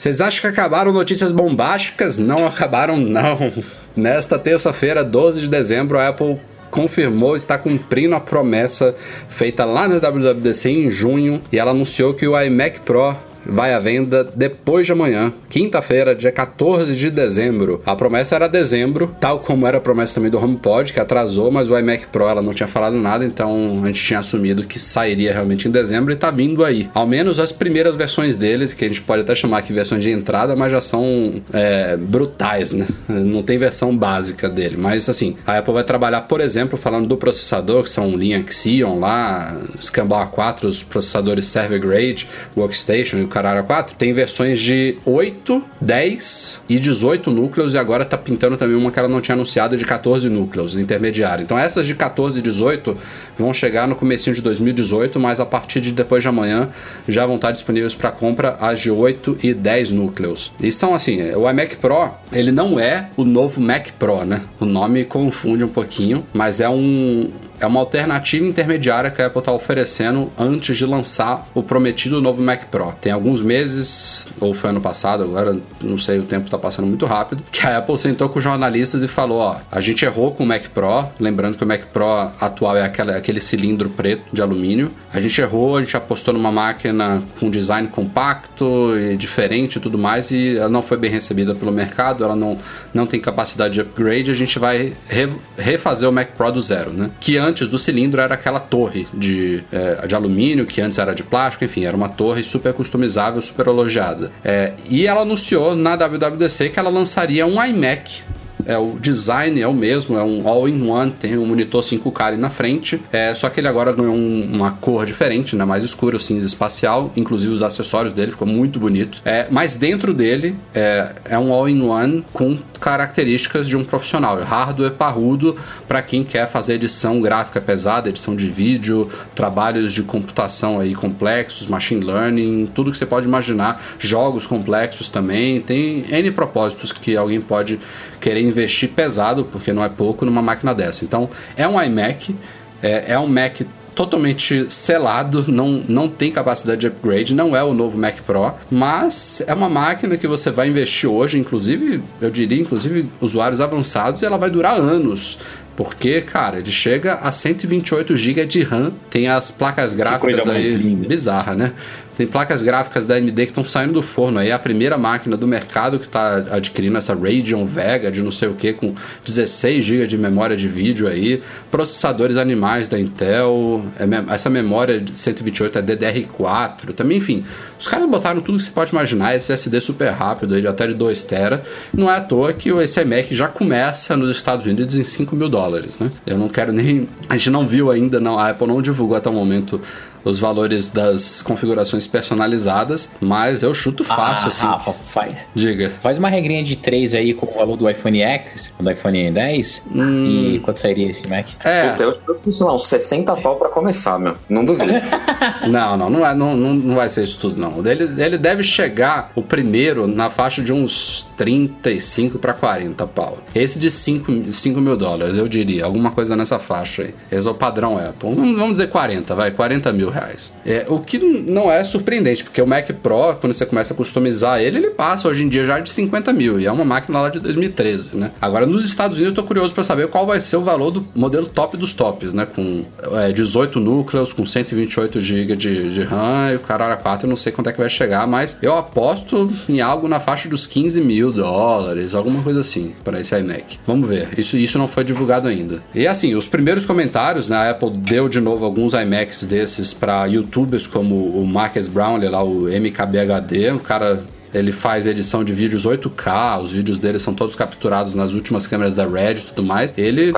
Vocês acham que acabaram notícias bombásticas? Não acabaram, não. Nesta terça-feira, 12 de dezembro, a Apple confirmou estar cumprindo a promessa feita lá na WWDC em junho e ela anunciou que o iMac Pro vai à venda depois de amanhã, quinta-feira, dia 14 de dezembro. A promessa era dezembro, tal como era a promessa também do HomePod, que atrasou, mas o iMac Pro ela não tinha falado nada, então a gente tinha assumido que sairia realmente em dezembro e tá vindo aí. Ao menos as primeiras versões deles, que a gente pode até chamar aqui versões de entrada, mas já são é, brutais, né? Não tem versão básica dele. Mas assim, a Apple vai trabalhar, por exemplo, falando do processador, que são linha Xeon lá, Scambau A4, os processadores server grade, workstation caralho A4, tem versões de 8, 10 e 18 núcleos e agora tá pintando também uma que ela não tinha anunciado de 14 núcleos, intermediário. Então essas de 14 e 18 vão chegar no comecinho de 2018, mas a partir de depois de amanhã já vão estar disponíveis para compra as de 8 e 10 núcleos. E são assim, o iMac Pro, ele não é o novo Mac Pro, né? O nome confunde um pouquinho, mas é um é uma alternativa intermediária que a Apple está oferecendo antes de lançar o prometido novo Mac Pro. Tem alguns meses, ou foi ano passado, agora não sei, o tempo está passando muito rápido, que a Apple sentou com jornalistas e falou: ó, a gente errou com o Mac Pro, lembrando que o Mac Pro atual é aquela, aquele cilindro preto de alumínio. A gente errou, a gente apostou numa máquina com design compacto e diferente e tudo mais, e ela não foi bem recebida pelo mercado, ela não, não tem capacidade de upgrade, a gente vai re- refazer o Mac Pro do zero, né? Que antes do cilindro era aquela torre de, é, de alumínio, que antes era de plástico, enfim, era uma torre super customizável, super elogiada. É, e ela anunciou na WWDC que ela lançaria um iMac é, o design é o mesmo, é um all-in-one, tem um monitor 5K ali na frente, é, só que ele agora ganhou um, uma cor diferente, né, mais escuro, cinza espacial, inclusive os acessórios dele ficou muito bonito. É, mas dentro dele é, é um all-in-one com características de um profissional, hardware parrudo para quem quer fazer edição gráfica pesada, edição de vídeo, trabalhos de computação aí complexos, machine learning, tudo que você pode imaginar, jogos complexos também, tem N propósitos que alguém pode querer investir pesado, porque não é pouco, numa máquina dessa. Então, é um iMac, é, é um Mac totalmente selado, não, não tem capacidade de upgrade, não é o novo Mac Pro, mas é uma máquina que você vai investir hoje, inclusive, eu diria, inclusive usuários avançados, e ela vai durar anos. Porque, cara, ele chega a 128 GB de RAM, tem as placas gráficas aí bizarra, né? Tem placas gráficas da AMD que estão saindo do forno. Aí é a primeira máquina do mercado que está adquirindo essa Radeon Vega de não sei o que, com 16 GB de memória de vídeo aí. Processadores animais da Intel. É essa memória de 128 é DDR4. Também, enfim. Os caras botaram tudo que você pode imaginar. SSD super rápido, aí, até de 2 TB. Não é à toa que o iMac já começa nos Estados Unidos em 5 mil dólares, né? Eu não quero nem. A gente não viu ainda, não. A Apple não divulgou até o momento os valores das configurações personalizadas, mas eu chuto fácil, ah, assim. Rafa,
faz.
Diga.
Faz uma regrinha de 3 aí com o valor do iPhone X, do iPhone 10, hum. e quanto sairia esse Mac?
É. eu chuto, sei lá, uns 60 pau pra começar, meu. Não duvido.
não, não, não, é, não, não, não vai ser isso tudo, não. Ele, ele deve chegar, o primeiro, na faixa de uns 35 para 40 pau. Esse de 5, 5 mil dólares, eu diria. Alguma coisa nessa faixa aí. Esse é o padrão Apple. Vamos dizer 40, vai. 40 mil reais. É, o que não é surpreendente, porque o Mac Pro, quando você começa a customizar ele, ele passa hoje em dia já de 50 mil. E é uma máquina lá de 2013, né? Agora, nos Estados Unidos, eu tô curioso para saber qual vai ser o valor do modelo top dos tops, né? Com é, 18 núcleos, com 128 GB de, de RAM e o caralho 4, eu não sei quanto é que vai chegar, mas eu aposto em algo na faixa dos 15 mil dólares, alguma coisa assim, para esse iMac. Vamos ver. Isso, isso não foi divulgado ainda. E assim, os primeiros comentários, né? A Apple deu de novo alguns iMacs desses para youtubers como o Marcus Brownlee, lá o MKBHD, um cara ele faz edição de vídeos 8K, os vídeos dele são todos capturados nas últimas câmeras da Red e tudo mais. Ele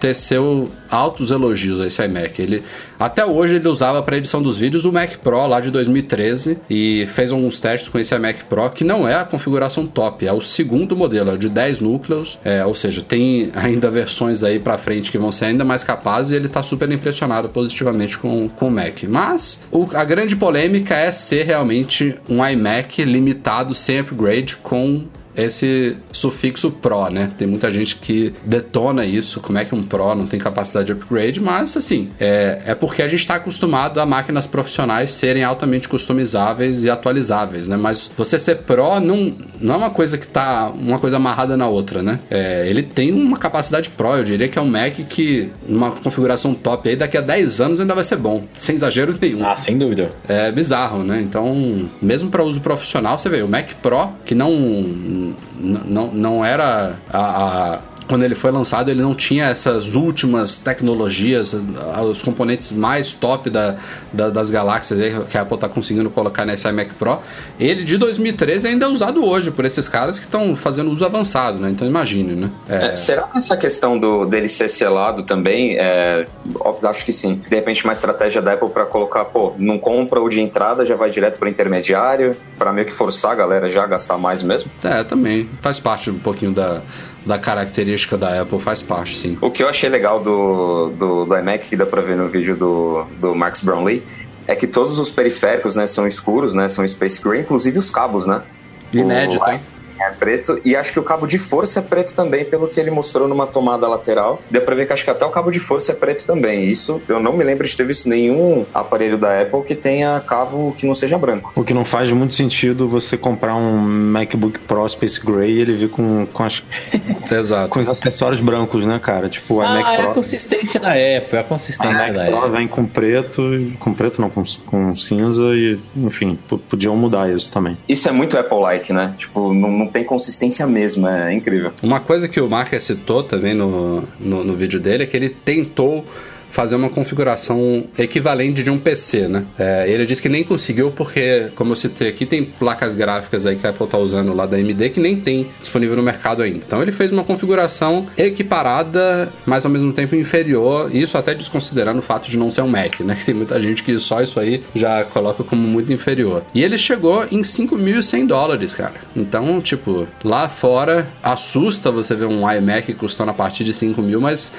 teceu altos elogios a esse iMac. Ele, até hoje ele usava para edição dos vídeos o Mac Pro lá de 2013 e fez alguns testes com esse iMac Pro que não é a configuração top, é o segundo modelo, é de 10 núcleos, é, ou seja, tem ainda versões aí para frente que vão ser ainda mais capazes e ele tá super impressionado positivamente com, com o Mac. Mas o, a grande polêmica é ser realmente um iMac limitado sem upgrade com esse sufixo Pro, né? Tem muita gente que detona isso, como é que um Pro não tem capacidade de upgrade, mas assim, é, é porque a gente está acostumado a máquinas profissionais serem altamente customizáveis e atualizáveis, né? Mas você ser Pro não, não é uma coisa que tá uma coisa amarrada na outra, né? É, ele tem uma capacidade Pro, eu diria que é um Mac que, numa configuração top aí, daqui a 10 anos ainda vai ser bom, sem exagero nenhum.
Ah, sem dúvida.
É bizarro, né? Então, mesmo para uso profissional, você vê, o Mac Pro, que não não, não era a, a quando ele foi lançado, ele não tinha essas últimas tecnologias, os componentes mais top da, da, das galáxias que a Apple está conseguindo colocar nesse iMac Pro. Ele de 2013 ainda é usado hoje por esses caras que estão fazendo uso avançado, né? Então imagine, né?
É... É, será que essa questão do, dele ser selado também, é, acho que sim. De repente, uma estratégia da Apple para colocar, pô, não compra o de entrada, já vai direto para intermediário, para meio que forçar a galera já a gastar mais mesmo?
É, também. Faz parte um pouquinho da, da característica da Apple faz parte, sim.
O que eu achei legal do, do, do iMac, que dá pra ver no vídeo do, do Max Brownlee, é que todos os periféricos né, são escuros, né, são Space Gray, inclusive os cabos, né?
Inédito, o, hein?
É preto. E acho que o cabo de força é preto também, pelo que ele mostrou numa tomada lateral. Deu pra ver que acho que até o cabo de força é preto também. Isso eu não me lembro de ter visto nenhum aparelho da Apple que tenha cabo que não seja branco.
O que não faz muito sentido você comprar um MacBook Pro Space Gray e ele vir com, com, as,
Exato.
com os acessórios brancos, né, cara? Tipo,
ah, Mac é Pro. a consistência da Apple, é a consistência a
Mac da Pro Apple. vem com preto, com preto não, com, com cinza e, enfim, podiam mudar isso também.
Isso é muito Apple-like, né? Tipo, não, não tem consistência mesmo, é incrível.
Uma coisa que o Marker citou também no, no, no vídeo dele é que ele tentou fazer uma configuração equivalente de um PC, né? É, ele disse que nem conseguiu porque, como eu citei aqui, tem placas gráficas aí que a Apple tá usando lá da AMD que nem tem disponível no mercado ainda. Então ele fez uma configuração equiparada, mas ao mesmo tempo inferior, isso até desconsiderando o fato de não ser um Mac, né? Tem muita gente que só isso aí já coloca como muito inferior. E ele chegou em 5.100 dólares, cara. Então, tipo, lá fora assusta você ver um iMac custando a partir de 5 mil, mas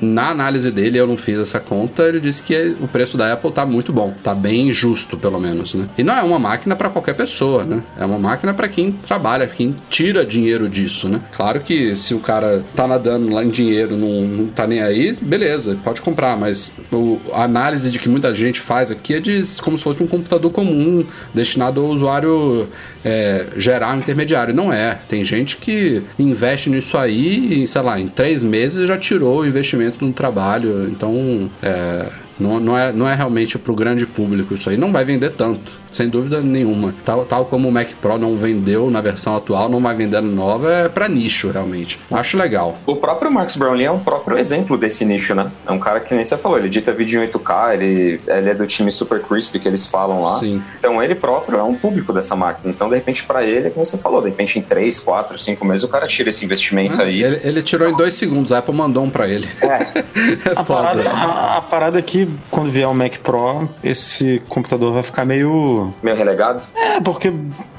na análise dele, eu não fiz essa conta, ele disse que o preço da Apple tá muito bom, tá bem justo, pelo menos, né? E não é uma máquina para qualquer pessoa, né? É uma máquina para quem trabalha, quem tira dinheiro disso, né? Claro que se o cara tá nadando lá em dinheiro, não, não tá nem aí, beleza, pode comprar, mas o, a análise de que muita gente faz aqui é de como se fosse um computador comum, destinado ao usuário é, gerar um intermediário. Não é. Tem gente que investe nisso aí e, sei lá, em três meses já tirou o investimento no trabalho. Então, é, não, não, é, não é realmente para o grande público isso aí. Não vai vender tanto sem dúvida nenhuma. Tal, tal como o Mac Pro não vendeu na versão atual, não vai vender na nova, é para nicho, realmente. Acho legal.
O próprio Max Brownlee é um próprio exemplo desse nicho, né? É um cara que nem você falou, ele edita vídeo em 8K, ele, ele é do time Super Crispy que eles falam lá. Sim. Então ele próprio é um público dessa máquina. Então, de repente, para ele, é como você falou, de repente em 3, 4, 5 meses o cara tira esse investimento
é,
aí.
Ele, ele, tirou em 2 segundos, a Apple mandou um pra ele.
É. é a, parada, a, a parada é que quando vier o Mac Pro, esse computador vai ficar meio
meio. relegado?
É, porque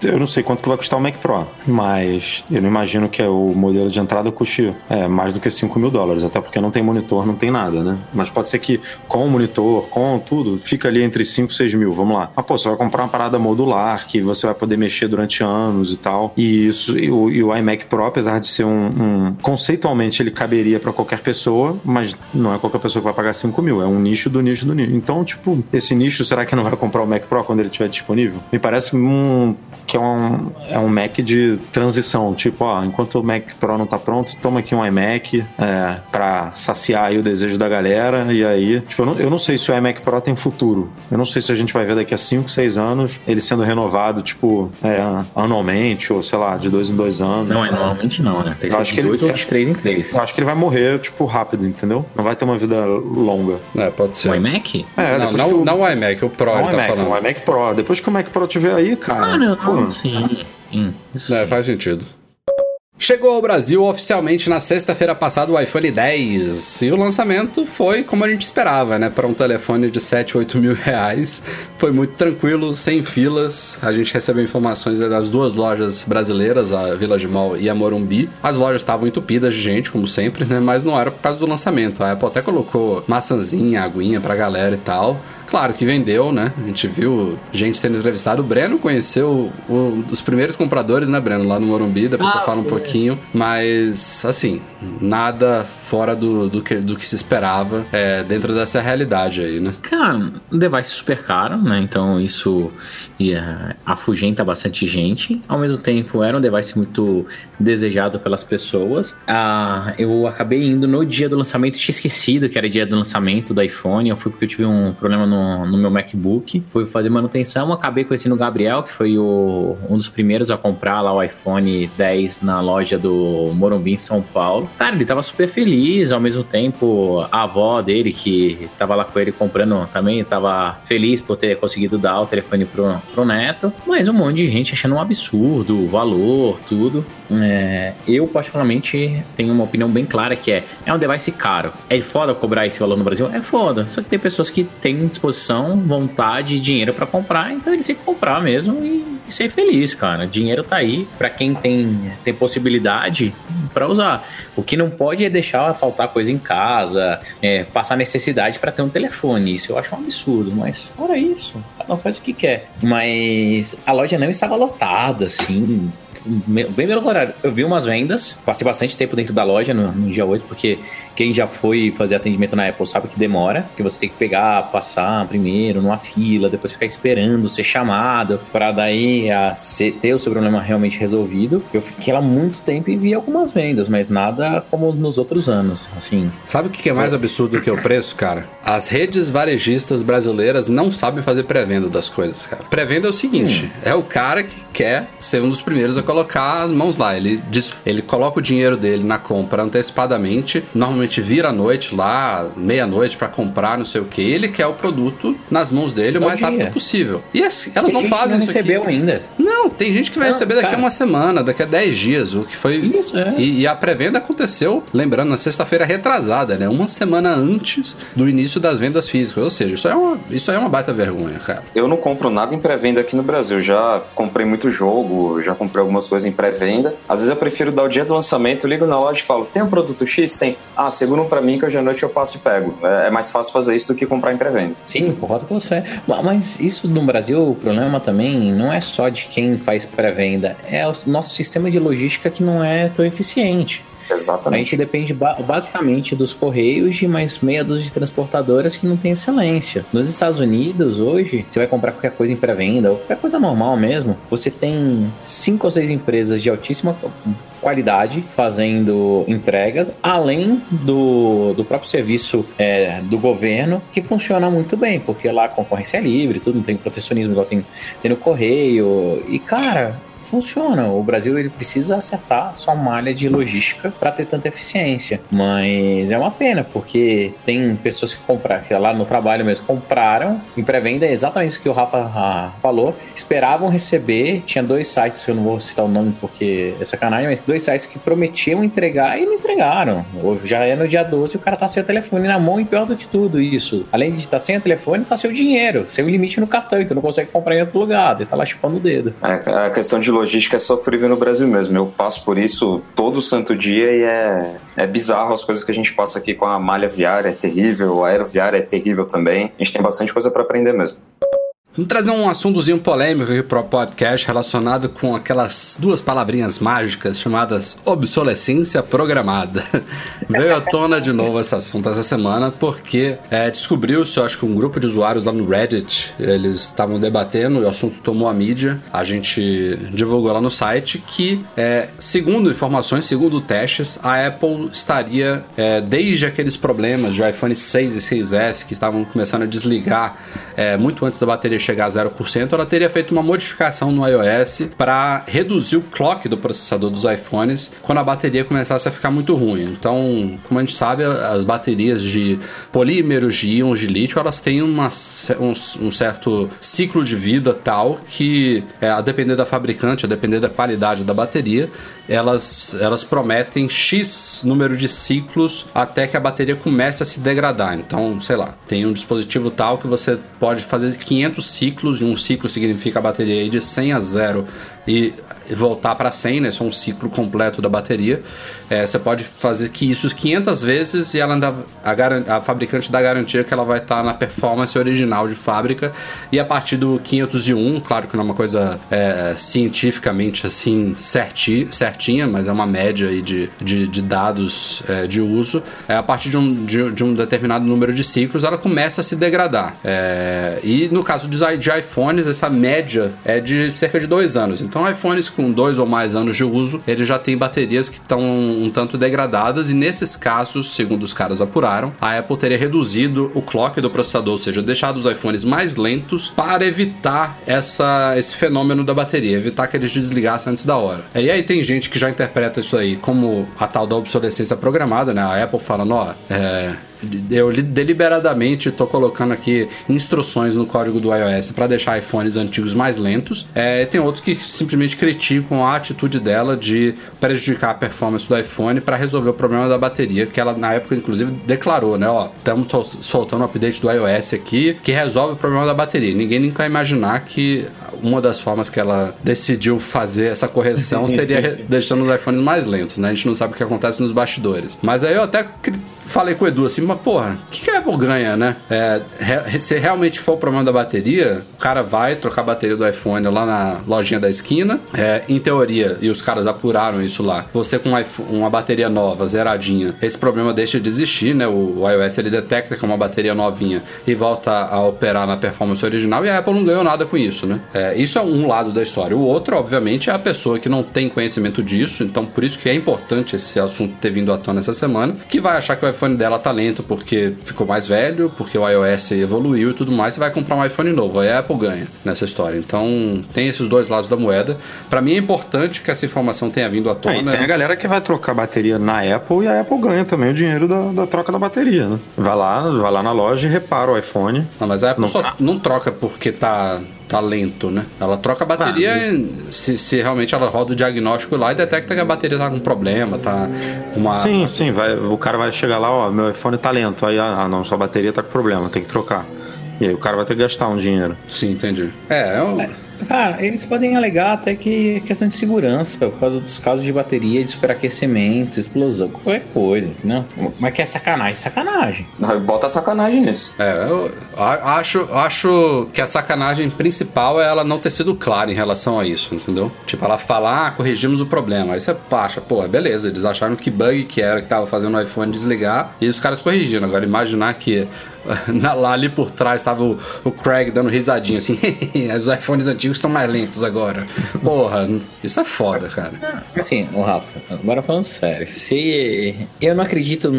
eu não sei quanto que vai custar o Mac Pro, mas eu não imagino que é o modelo de entrada custe é, mais do que 5 mil dólares, até porque não tem monitor, não tem nada, né? Mas pode ser que com o monitor, com tudo, fica ali entre 5 e 6 mil, vamos lá. Mas pô, você vai comprar uma parada modular que você vai poder mexer durante anos e tal. E isso, e o, e o iMac Pro, apesar de ser um, um conceitualmente ele caberia para qualquer pessoa, mas não é qualquer pessoa que vai pagar 5 mil, é um nicho do nicho do nicho. Então, tipo, esse nicho, será que não vai comprar o Mac Pro quando ele estiver disponível? Me parece um, que é um, é um Mac de transição. Tipo, ó, enquanto o Mac Pro não tá pronto, toma aqui um iMac é, para saciar o desejo da galera. E aí, tipo, eu não, eu não, sei se o iMac Pro tem futuro. Eu não sei se a gente vai ver daqui a 5, 6 anos ele sendo renovado, tipo, é, anualmente, ou sei lá, de dois em dois anos.
Não, anualmente não, né?
Tem que ser de dois ou de três em três. Eu acho que ele vai morrer, tipo, rápido, entendeu? Não vai ter uma vida longa.
É, pode ser.
O iMac?
É, não, não, o, não o iMac, o Pro, não ele tá
iMac,
falando.
O iMac Pro. Depois que o Mac Pro tiver aí, cara.
Ah, não, pô, sim. sim.
Isso é, sim. faz sentido. Chegou ao Brasil oficialmente na sexta-feira passada o iPhone 10 e o lançamento foi como a gente esperava, né? Para um telefone de 7, 8 mil reais. Foi muito tranquilo, sem filas. A gente recebeu informações das duas lojas brasileiras, a Village Mall e a Morumbi. As lojas estavam entupidas de gente, como sempre, né? Mas não era por causa do lançamento. A Apple até colocou maçãzinha, aguinha pra galera e tal. Claro que vendeu, né? A gente viu gente sendo entrevistada. O Breno conheceu um dos primeiros compradores, né, Breno? Lá no Morumbi, depois ah, você fala um pouquinho. Mas, assim, nada fora do, do, que, do que se esperava é, dentro dessa realidade aí, né?
Cara, um device super caro, né? Então isso ia, afugenta bastante gente. Ao mesmo tempo, era um device muito desejado pelas pessoas. Ah, eu acabei indo no dia do lançamento, tinha esquecido que era dia do lançamento do iPhone. Eu fui porque eu tive um problema no, meu MacBook. Fui fazer manutenção, acabei conhecendo o Gabriel, que foi o, um dos primeiros a comprar lá o iPhone 10 na loja do Morumbi em São Paulo. Cara, ele tava super feliz, ao mesmo tempo a avó dele, que tava lá com ele comprando também, tava feliz por ter conseguido dar o telefone pro, pro neto. Mas um monte de gente achando um absurdo o valor, tudo. É, eu, particularmente, tenho uma opinião bem clara que é: é um device caro. É foda cobrar esse valor no Brasil? É foda. Só que tem pessoas que têm disposição, vontade e dinheiro para comprar, então eles têm que comprar mesmo e, e ser feliz, cara. Dinheiro tá aí para quem tem, tem possibilidade para usar. O que não pode é deixar faltar coisa em casa, é, passar necessidade para ter um telefone. Isso eu acho um absurdo, mas fora isso, cada um faz o que quer. Mas a loja não estava lotada, assim bem pelo contrário. Eu vi umas vendas, passei bastante tempo dentro da loja no, no, dia 8, porque quem já foi fazer atendimento na Apple sabe que demora, que você tem que pegar, passar primeiro numa fila, depois ficar esperando ser chamado, para daí a, ser, ter o seu problema realmente resolvido. Eu fiquei lá muito tempo e vi algumas vendas, mas nada como nos outros anos, assim.
Sabe o que é mais absurdo que o preço, cara? As redes varejistas brasileiras não sabem fazer pré-venda das coisas, cara. Pré-venda é o seguinte, hum. é o cara que quer ser um dos primeiros a colocar as mãos lá. Ele, diz, ele coloca o dinheiro dele na compra antecipadamente. Normalmente provavelmente vira à noite lá, meia-noite para comprar, não sei o que. Ele quer o produto nas mãos dele o mais
dia.
rápido possível. E assim, elas
Tem
não
gente
fazem
não
isso
recebeu
aqui.
ainda.
Não, tem gente que vai
Não,
receber daqui a
cara.
uma semana, daqui a 10 dias, o que foi.
Isso, é.
E, e a pré-venda aconteceu, lembrando, na sexta-feira retrasada, né? Uma semana antes do início das vendas físicas. Ou seja, isso é uma, isso é uma baita vergonha, cara.
Eu não compro nada em pré-venda aqui no Brasil. Já comprei muito jogo, já comprei algumas coisas em pré-venda. Às vezes eu prefiro dar o dia do lançamento, ligo na loja e falo: tem um produto X? Tem. Ah, segura um pra mim que hoje à noite eu passo e pego. É, é mais fácil fazer isso do que comprar em pré-venda.
Sim, concordo com você. Ma- Mas isso no Brasil, o problema também não é só de quem faz pré-venda, é o nosso sistema de logística que não é tão eficiente. A
Exatamente.
gente depende ba- basicamente dos correios e mais meia dúzia de transportadoras que não tem excelência. Nos Estados Unidos, hoje, você vai comprar qualquer coisa em pré-venda ou qualquer coisa normal mesmo, você tem cinco ou seis empresas de altíssima qualidade fazendo entregas, além do, do próprio serviço é, do governo, que funciona muito bem, porque lá a concorrência é livre, tudo não tem protecionismo igual tem, tem no correio. E, cara, funciona. O Brasil ele precisa acertar sua malha de logística para ter tanta eficiência. Mas é uma pena, porque tem pessoas que compraram, que lá no trabalho mesmo, compraram em pré-venda, é exatamente isso que o Rafa ah, falou, esperavam receber, tinha dois sites, eu não vou citar o nome porque é sacanagem, mas dois sites que prometiam entregar e não entregaram. Já é no dia 12 o cara tá sem o telefone na mão e pior do que tudo isso. Além de estar sem o telefone, tá sem o dinheiro, sem o limite no cartão, então não consegue comprar em outro lugar, ele tá lá chupando o dedo.
É, a questão de logística é sofrível no Brasil mesmo. Eu passo por isso todo santo dia e é, é bizarro as coisas que a gente passa aqui com a malha viária, é terrível, a aeroviária é terrível também. A gente tem bastante coisa para aprender mesmo.
Vamos trazer um assuntozinho polêmico aqui pro podcast relacionado com aquelas duas palavrinhas mágicas chamadas obsolescência programada. Veio à tona de novo esse assunto essa semana porque é, descobriu-se, eu acho que um grupo de usuários lá no Reddit, eles estavam debatendo e o assunto tomou a mídia. A gente divulgou lá no site que, é, segundo informações, segundo testes, a Apple estaria, é, desde aqueles problemas de iPhone 6 e 6S que estavam começando a desligar é, muito antes da bateria chegar a 0%, ela teria feito uma modificação no iOS para reduzir o clock do processador dos iPhones quando a bateria começasse a ficar muito ruim. Então, como a gente sabe, as baterias de polímeros, de íons de lítio, elas têm uma, um, um certo ciclo de vida tal que, é, a depender da fabricante, a depender da qualidade da bateria, elas, elas prometem X número de ciclos até que a bateria comece a se degradar. Então, sei lá, tem um dispositivo tal que você pode fazer 500 ciclos, e um ciclo significa a bateria ir de 100 a 0 e voltar para 100, né? Isso é um ciclo completo da bateria. É, você pode fazer que isso 500 vezes e ela ainda, a, a fabricante dá garantia que ela vai estar na performance original de fábrica. E a partir do 501, claro que não é uma coisa é, cientificamente assim certi, certinha, mas é uma média aí de, de, de dados é, de uso. É, a partir de um, de, de um determinado número de ciclos, ela começa a se degradar. É, e no caso de, de iPhones, essa média é de cerca de dois anos. Então, iPhones com dois ou mais anos de uso, ele já tem baterias que estão um tanto degradadas. E nesses casos, segundo os caras apuraram, a Apple teria reduzido o clock do processador, ou seja, deixado os iPhones mais lentos para evitar essa, esse fenômeno da bateria, evitar que eles desligassem antes da hora. E aí tem gente que já interpreta isso aí como a tal da obsolescência programada, né? A Apple falando, ó, é, eu li- deliberadamente estou colocando aqui instruções no código do iOS para deixar iPhones antigos mais lentos. É, tem outros que simplesmente criticam a atitude dela de prejudicar a performance do iPhone para resolver o problema da bateria, que ela na época inclusive declarou, né? Ó, estamos soltando um update do iOS aqui que resolve o problema da bateria. Ninguém nunca ia imaginar que uma das formas que ela decidiu fazer essa correção seria deixando os iPhones mais lentos, né? A gente não sabe o que acontece nos bastidores. Mas aí eu até falei com o Edu assim, mas porra, o que, que a Apple ganha, né? É, re- se realmente for o problema da bateria, o cara vai trocar a bateria do iPhone lá na lojinha da esquina. É, em teoria, e os caras apuraram isso lá, você com um iPhone- uma bateria nova, zeradinha, esse problema deixa de existir, né? O, o iOS ele detecta que é uma bateria novinha e volta a operar na performance original e a Apple não ganhou nada com isso, né? É, isso é um lado da história. O outro, obviamente, é a pessoa que não tem conhecimento disso, então por isso que é importante esse assunto ter vindo à tona essa semana, que vai achar que o iPhone dela tá lento porque ficou mais velho, porque o iOS evoluiu e tudo mais, você vai comprar um iPhone novo. Aí a Apple ganha nessa história. Então, tem esses dois lados da moeda. Para mim é importante que essa informação tenha vindo à tona.
Tem a galera que vai trocar bateria na Apple e a Apple ganha também o dinheiro da, da troca da bateria, né? Vai lá, vai lá na loja e repara o iPhone.
Não, mas a Apple
Não.
só não troca porque tá, tá lento, né? Ela troca a bateria
Ah,
se, se realmente ela roda o diagnóstico lá e detecta que a bateria tá com problema, tá uma.
Sim, sim, vai, o cara vai chegar lá, ó, meu iPhone tá lento. Aí, ah, não, sua bateria tá com problema, tem que trocar. E aí o cara vai ter que gastar um dinheiro.
Sim, entendi. É, é um-
Cara, eles podem alegar até que é questão de segurança, por causa dos casos de bateria, de superaquecimento, explosão, qualquer coisa, entendeu? Mas que é sacanagem, sacanagem.
Bota sacanagem nisso.
É, eu acho, acho que a sacanagem principal é ela não ter sido clara em relação a isso, entendeu? Tipo, ela falar, ah, corrigimos o problema. Aí você acha, pô, beleza, eles acharam que bug que era que tava fazendo o iPhone desligar e os caras corrigiram. Agora, imaginar que na- lá ali por trás tava o, o Craig dando risadinha assim, os iPhones antigos estão mais lentos agora. Porra, isso é foda, cara.
Assim, o Rafa, agora falando sério, se eu não acredito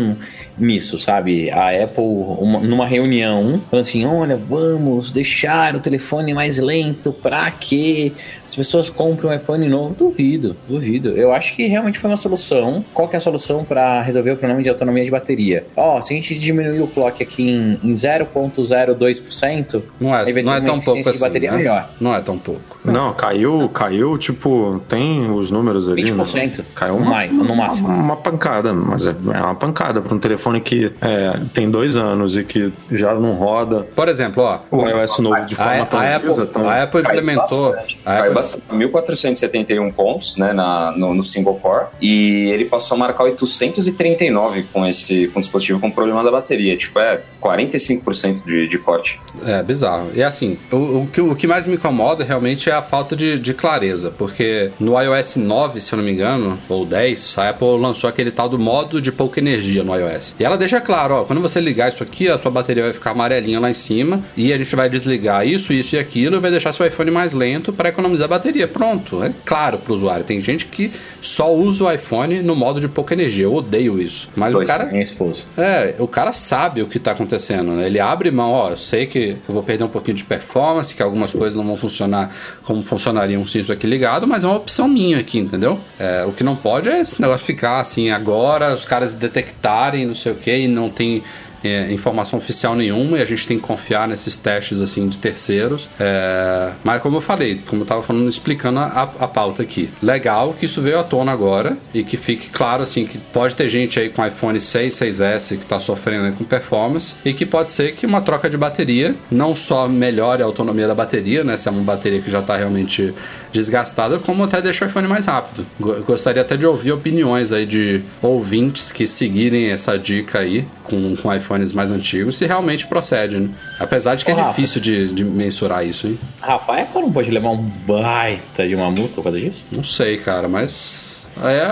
nisso, sabe? A Apple, uma- numa reunião, falando assim: olha, vamos deixar o telefone mais lento pra que as pessoas comprem um iPhone novo. Duvido, duvido. Eu acho que realmente foi uma solução. Qual que é a solução pra resolver o problema de autonomia de bateria? Ó, se a gente diminuir o clock aqui em, em 0,02%,
Não é, não é tão pouco assim.
de bateria
né?
melhor.
Não é tão pouco.
Não, caiu, caiu, tipo, tem os números ali. né?
20%,
Caiu
no
uma,
mai- no máximo.
Uma, uma pancada, mas é, é uma pancada para um telefone que é, tem dois anos e que já não roda
Por exemplo, ó,
o iOS novo de
a,
forma tão
a Apple,
tão-
a Apple implementou.
bastante.
A Apple,
bastante. 1.471 pontos né, na, no, no single core e ele passou a marcar 839 com esse com o dispositivo com problema da bateria. Tipo, é 45% de, de corte.
É bizarro. E assim, o, o, que, o que mais me incomoda realmente é a falta de, de clareza, porque no iOS 9, se eu não me engano, ou 10, a Apple lançou aquele tal do modo de pouca energia no iOS. E ela deixa claro, ó, quando você ligar isso aqui, a sua bateria vai ficar amarelinha lá em cima e a gente vai desligar isso, isso e aquilo e vai deixar seu iPhone mais lento para economizar bateria. Pronto, é claro pro usuário. Tem gente que só usa o iPhone no modo de pouca energia. Eu odeio isso. Mas
Pois,
o cara
Minha esposa.
é, o cara sabe o que tá acontecendo, né? Ele abre mão, ó, eu sei que eu vou perder um pouquinho de performance, que algumas coisas não vão funcionar como funcionariam se isso aqui ligado, mas é uma opção minha aqui, entendeu? É, o que não pode é esse negócio ficar assim agora, os caras detectarem não sei o que e não tem é, informação oficial nenhuma e a gente tem que confiar nesses testes assim de terceiros. É, mas como eu falei, como eu tava falando, explicando a, a pauta aqui. Legal que isso veio à tona agora e que fique claro assim que pode ter gente aí com iPhone 6, 6S que tá sofrendo com performance e que pode ser que uma troca de bateria não só melhore a autonomia da bateria, né? Se é uma bateria que já tá realmente desgastada, como até deixa o iPhone mais rápido. Go- Gostaria até de ouvir opiniões aí de ouvintes que seguirem essa dica aí com, com iPhones mais antigos, se realmente procede, né? Apesar de que
Ô,
é
Rafa,
difícil de, de mensurar isso, hein?
Rafa, a Apple não pode levar um baita de uma multa por causa disso?
Não sei, cara, mas. É.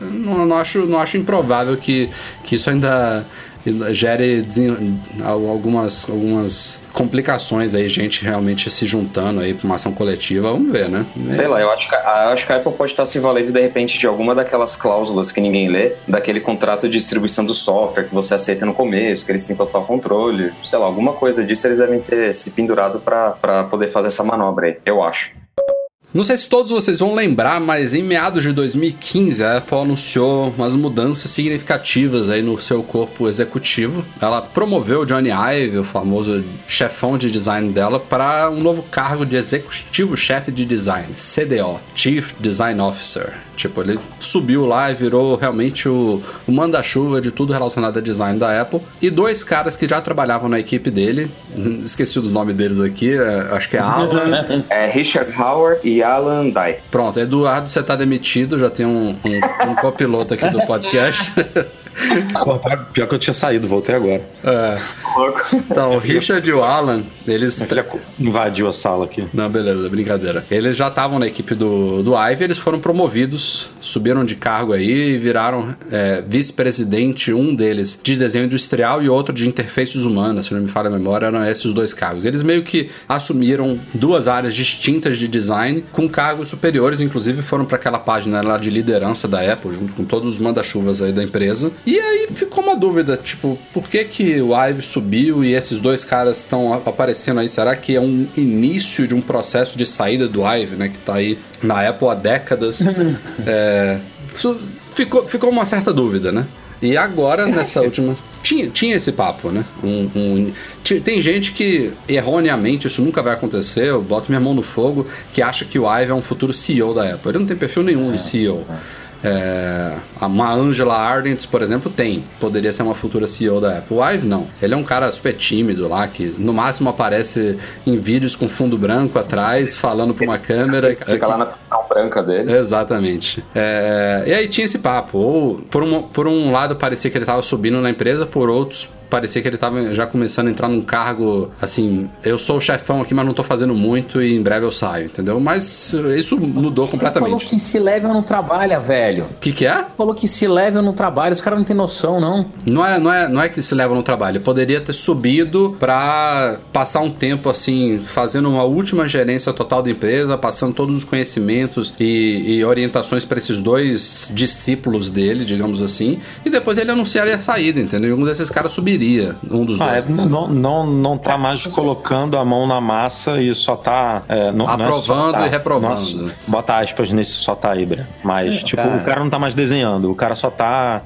Não, não acho, não acho improvável que, que isso ainda gere algumas, algumas complicações aí, gente realmente se juntando aí pra uma ação coletiva. Vamos ver, né?
Sei lá, eu acho que, acho que a Apple pode estar se valendo de repente de alguma daquelas cláusulas que ninguém lê, daquele contrato de distribuição do software que você aceita no começo, que eles têm total controle. Sei lá, alguma coisa disso eles devem ter se pendurado pra poder fazer essa manobra aí, eu acho.
Não sei se todos vocês vão lembrar, mas em meados de 2015 a Apple anunciou umas mudanças significativas aí no seu corpo executivo. Ela promoveu Johnny Ive, o famoso chefão de design dela, para um novo cargo de executivo chefe de design, CDO, Chief Design Officer. Tipo, ele subiu lá e virou realmente o, o manda-chuva de tudo relacionado a design da Apple. E dois caras que já trabalhavam na equipe dele, esqueci dos nomes deles aqui, é, acho que é Alan
É Richard Howard e Alan Dye.
Pronto, Eduardo, você tá demitido, já tem um, um, um copiloto aqui do podcast.
Pô, pior que eu tinha saído, voltei agora.
É. Então, o Richard e o Alan, eles.
Minha filha invadiu a sala aqui.
Não, beleza, brincadeira. Eles já estavam na equipe do, do Ive, eles foram promovidos, subiram de cargo aí e viraram é, vice-presidente, um deles de desenho industrial e outro de interfaces humanas, se não me falha a memória, eram esses os dois cargos. Eles meio que assumiram duas áreas distintas de design com cargos superiores, inclusive foram para aquela página lá de liderança da Apple, junto com todos os manda-chuvas aí da empresa, E aí ficou uma dúvida, tipo, por que que o Ive subiu e esses dois caras estão aparecendo aí? Será que é um início de um processo de saída do Ive, né? Que tá aí na Apple há décadas. é, ficou, ficou uma certa dúvida, né? E agora, nessa última. Tinha, tinha esse papo, né? Um, um- tem gente que, erroneamente, isso nunca vai acontecer, eu boto minha mão no fogo, que acha que o Ive é um futuro CEO da Apple. Ele não tem perfil nenhum de CEO. É, uma Angela Ardent, por exemplo, tem. Poderia ser uma futura CEO da Apple. O Ive não. Ele é um cara super tímido lá, que no máximo aparece em vídeos com fundo branco atrás, falando pra uma câmera.
Fica lá na opinião branca dele.
Exatamente. É, e aí tinha esse papo. Ou, por um, por um lado, parecia que ele estava subindo na empresa, por outros, parecia que ele estava já começando a entrar num cargo assim: eu sou o chefão aqui, mas não tô fazendo muito e em breve eu saio, entendeu? Mas isso mudou
Falou
completamente.
que se level não trabalha, velho.
O que, que é?
Falou que se level não trabalha, os caras não têm noção, não.
Não é, não, é, não é que se leva no trabalho. Ele poderia ter subido pra passar um tempo assim, fazendo uma última gerência total da empresa, passando todos os conhecimentos e, e orientações para esses dois discípulos dele, digamos assim, e depois ele anunciaria a saída, entendeu? E um desses caras subiria, um dos
Ah,
dois.
é, não, não, não tá mais colocando a mão na massa e só tá. é, não, não é só
Aprovando
tá.
e reprovando.
Nossa, bota aspas nesse só tá aí, Bre. Mas,
É,
tipo,
cara.
o cara não tá mais desenhando, o cara só tá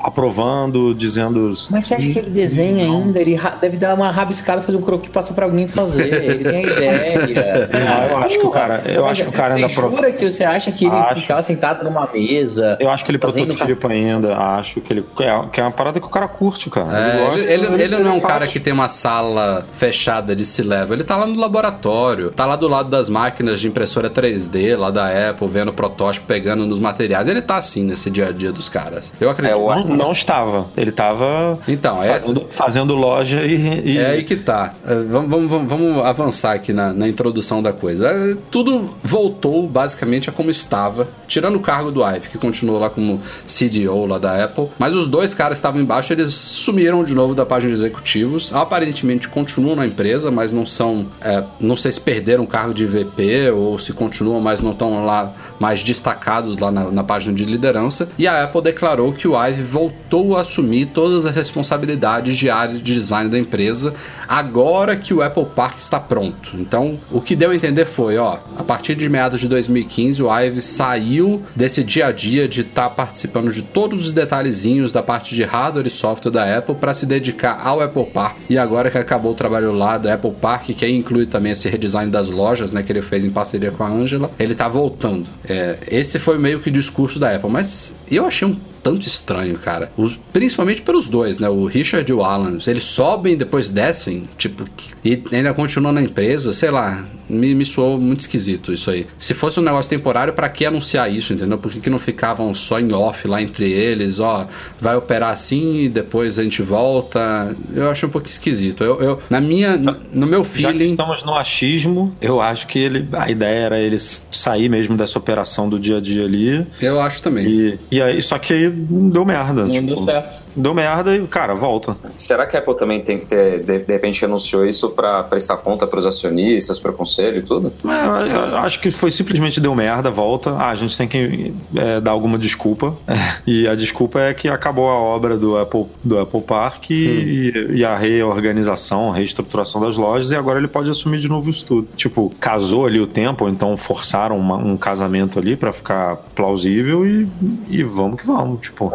aprovando, dizendo.
Mas você acha que ele desenha ainda? Ele deve dar uma rabiscada, fazer um croquis e passar pra alguém fazer. Ele tem a ideia.
Ah, eu acho que o cara- eu acho que o cara
você
ainda pro-
jura que você acha que ele
Acho.
ficava sentado numa mesa?
Eu acho que ele
fazendo
prototipa ainda, acho que ele. É, que é uma parada que o cara curte, cara.
É, ele, ele- ele não é um
faz.
cara que tem uma sala fechada de C-Level. Ele tá lá no laboratório, tá lá do lado das máquinas de impressora 3D, lá da Apple, vendo o protótipo, pegando nos materiais. Ele tá assim nesse dia a dia dos caras. Eu acredito.
É, o-
Não, não estava. Ele tava
Então, essa,
fazendo, fazendo loja e. e-
É aí que tá. É, Vamos, vamos, vamos, avançar aqui na, na introdução da coisa. É, Tudo voltou basicamente a como estava, tirando o cargo do Ive, que continuou lá como CDO lá da Apple. Mas os dois caras que estavam embaixo, eles sumiram de novo da página de executivos. Aparentemente continuam na empresa, mas não são. é, não sei se perderam o cargo de VP ou se continuam, mas não estão lá mais destacados lá na, na página de liderança. E a Apple declarou que o Ive voltou a assumir todas as responsabilidades de área de design da empresa agora que o Apple Park está pronto. Então, o que deu a entender foi, ó, a partir de meados de 2015, o Ive saiu desse dia a dia de estar participando de todos os detalhezinhos da parte de hardware e software da Apple para se dedicar ao Apple Park. E agora que acabou o trabalho lá da Apple Park, que inclui também esse redesign das lojas, né, que ele fez em parceria com a Angela, ele tá voltando. É, esse foi meio que o discurso da Apple, mas eu achei um tanto estranho, cara. O- principalmente pelos dois, né? O Richard e o Alan. Eles sobem e depois descem, tipo, e ainda continuam na empresa, sei lá. Me, me soou muito esquisito isso aí. Se fosse um negócio temporário, pra que anunciar isso, entendeu? Por que, que não ficavam só em off lá entre eles? Ó, vai operar assim e depois a gente volta. Eu acho um pouco esquisito. Eu, eu- na minha, no meu feeling.
estamos no achismo, eu acho que ele, a ideia era ele sair mesmo dessa operação do dia a dia ali.
Eu acho também.
E, e aí, só que aí não deu merda.
Não
tipo,
deu certo.
Deu merda e, cara, volta.
Será que a Apple também tem que ter, de, de repente, anunciou isso pra prestar conta pros acionistas, pro conselho e tudo?
É, acho que foi simplesmente deu merda, volta. Ah, a gente tem que é, dar alguma desculpa. E a desculpa é que acabou a obra do Apple, do Apple Park e, e a reorganização, a reestruturação das lojas, e agora ele pode assumir de novo isso tudo. Tipo, casou ali o tempo, então forçaram uma- um casamento ali pra ficar plausível e, e vamos que vamos. Tipo,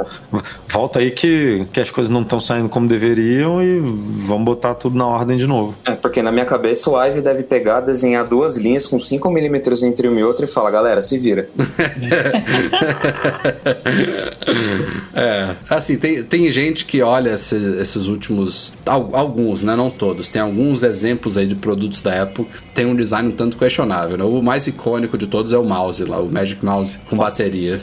volta aí que, que as coisas não estão saindo como deveriam e vamos botar tudo na ordem de novo.
É, porque na minha cabeça o Ive deve pegar, desenhar duas linhas com 5 milímetros entre uma e outra e falar, galera, se vira.
É, assim, tem, tem gente que olha esses, esses últimos. al- Alguns, né? Não todos. Tem alguns exemplos aí de produtos da Apple que tem um design um tanto questionável. Né? O mais icônico de todos é o mouse lá, o Magic Mouse com bateria,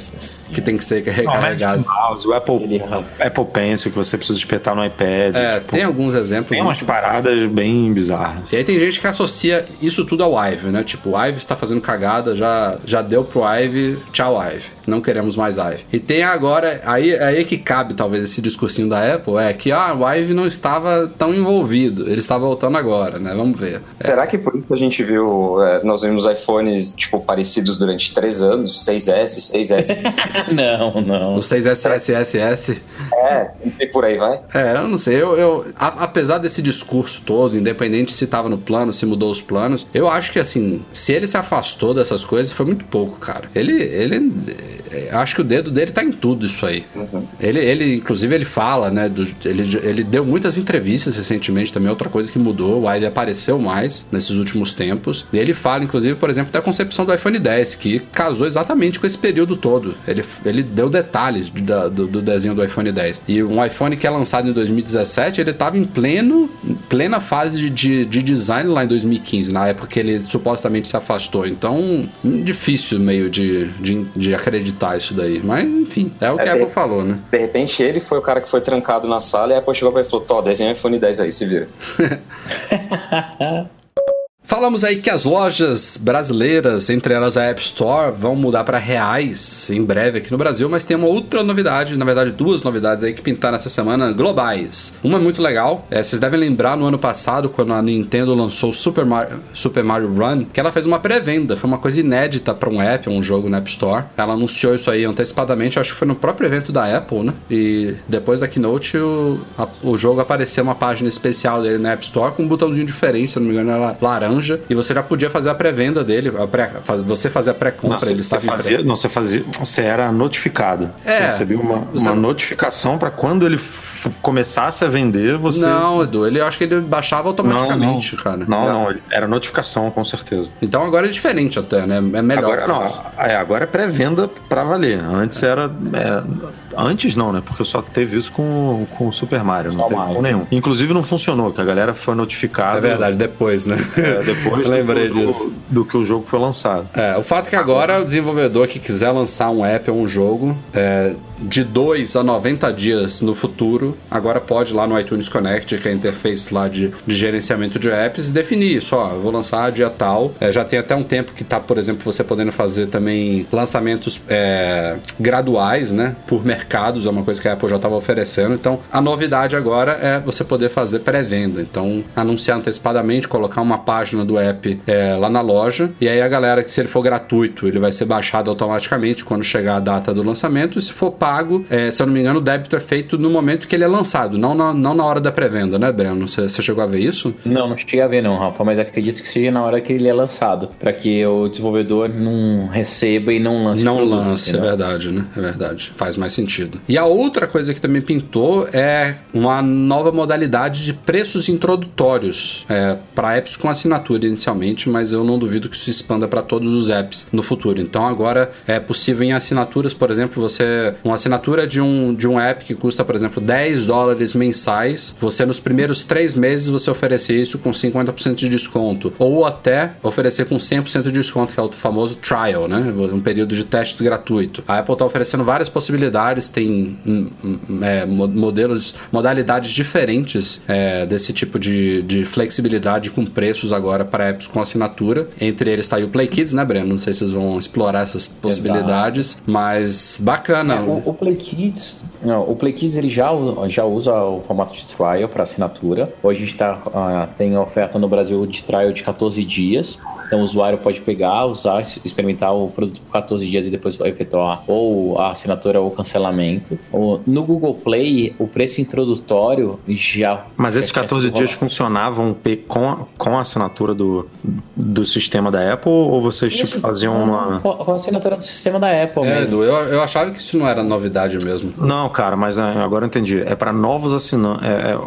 que tem que ser
Não, o
recarregado.
Magic Mouse, o Apple,
Ele-
Apple Pencil que você precisa espetar no iPad.
É,
tipo,
tem alguns exemplos.
tem umas paradas bem bizarras.
E aí tem gente que associa isso tudo ao Ive, né? Tipo, o Ive está fazendo cagada, já, já deu pro Ive, tchau Ive. Não queremos mais Ive. E tem agora, aí, aí que cabe talvez esse discursinho da Apple, é que ah, o Ive não estava tão envolvido, ele está voltando agora, né? Vamos ver.
Será que por isso a gente viu, é, nós vimos iPhones, tipo, parecidos durante três anos, 6S, 6S,
não, não.
O 6SSSS.
é, e por aí vai?
É, eu não sei. Eu, eu- a- apesar desse discurso todo, independente se tava no plano, se mudou os planos, eu acho que assim, se ele se afastou dessas coisas, foi muito pouco, cara. Ele. ele é, acho que o dedo dele tá em tudo isso aí. Ele, ele, inclusive, ele fala, né? do- ele, ele deu muitas entrevistas recentemente também, outra coisa que mudou. O Wide apareceu mais nesses últimos tempos. E ele fala, inclusive, por exemplo, da concepção do iPhone 10, que casou exatamente com esse período todo. Ele, ele deu detalhes da- do, do desenho do iPhone 10. E um iPhone que é lançado em 2017, ele estava em pleno, em plena fase de, de, de design lá em 2015, na época que ele supostamente se afastou. Então, difícil meio de, de, de acreditar isso daí. Mas, enfim, é o que
É,
a Apple
de-
falou, né?
De repente ele foi o cara que foi trancado na sala e a Apple chegou pra ele e falou, Tó, desenha iPhone 10 aí, se vira.
Falamos aí que as lojas brasileiras, entre elas a App Store, vão mudar para reais em breve aqui no Brasil, mas tem uma outra novidade, na verdade duas novidades aí que pintaram essa semana globais. Uma é muito legal, é, vocês devem lembrar no ano passado, quando a Nintendo lançou o Super Mario, Super Mario Run, que ela fez uma pré-venda, foi uma coisa inédita para um app, um jogo na App Store. Ela anunciou isso aí antecipadamente, acho que foi no próprio evento da Apple, né? E depois da Keynote, o, a- o jogo apareceu uma página especial dele na App Store com um botãozinho diferente, se não me engano, era laranja, e você já podia fazer a pré-venda dele, a pré- faz- você fazer a pré-compra, ele
você,
estava em pré-
fazia, não, você fazia, você era notificado.
É.
Você recebia uma,
Você-
uma notificação para quando ele f- começasse a vender, você
Não, Edu, ele eu acho que ele baixava
Não,
automaticamente,
não.
cara.
Não, não, ele- era notificação, com certeza.
Então agora é diferente até, né? É melhor.
Agora não, é, agora é pré-venda pra valer. Antes era. é, antes não, né? Porque só teve isso com, com o Super Mario, não
Só
teve
Mario.
nenhum. Inclusive não funcionou, que a galera foi notificada.
É verdade, depois, né?
é, depois do
Lembrei
que o jogo-
disso.
do que o jogo foi lançado.
É, o fato é que agora o desenvolvedor que quiser lançar um app ou um jogo é, de 2 a 90 dias no futuro, agora pode ir lá no iTunes Connect, que é a interface lá de, de gerenciamento de apps, e definir isso, ó, vou lançar dia tal. É, já tem até um tempo que tá, por exemplo, você podendo fazer também lançamentos é, graduais, né, por mercados, é uma coisa que a Apple já estava oferecendo. Então, a novidade agora é você poder fazer pré-venda. Então, anunciar antecipadamente, colocar uma página do app é, lá na loja, e aí a galera, que se ele for gratuito, ele vai ser baixado automaticamente quando chegar a data do lançamento, e se for pago, é, se eu não me engano, o débito é feito no momento que ele é lançado, não na, não na hora da pré-venda, né, Breno? Você, chegou a ver isso?
Não, não cheguei a ver não, Rafa, mas acredito que seja na hora que ele é lançado, para que o desenvolvedor não receba e não lance o
Não
produto,
lance, é verdade, né? É verdade. Faz mais sentido. E a outra coisa que também pintou é uma nova modalidade de preços introdutórios é, para apps com assinatura inicialmente, mas eu não duvido que isso expanda para todos os apps no futuro. Então agora é possível em assinaturas, por exemplo, você uma assinatura de um, de um app que custa, por exemplo, 10 dólares mensais, você nos primeiros três meses você oferecer isso com 50% de desconto, ou até oferecer com 100% de desconto, que é o famoso trial, né? Um período de testes gratuito. A Apple está oferecendo várias possibilidades, tem hum, hum, é, mo- modelos, modalidades diferentes é, desse tipo de, de flexibilidade com preços agora para apps com assinatura. Entre eles está aí o Play Kids, né, Breno? Não sei se vocês vão explorar essas possibilidades, mas bacana.
É, o, o Play Kids, não, o Play Kids ele já, já usa o formato de trial para assinatura. Hoje a gente tá, ah, tem oferta no Brasil de trial de 14 dias. Então o usuário pode pegar, usar, experimentar o produto por 14 dias e depois vai efetuar ou a assinatura ou o cancelamento. No Google Play, o preço introdutório já.
Mas esses
tinha
14
sido
dias funcionavam com a, com a assinatura do, do sistema da Apple ou vocês tipo, faziam uma.
Com, com a assinatura do sistema da Apple
É,
mesmo.
Edu, eu, eu achava que isso não era novidade mesmo.
Não, cara, mas é, agora eu entendi. É para novos assinantes. É, é,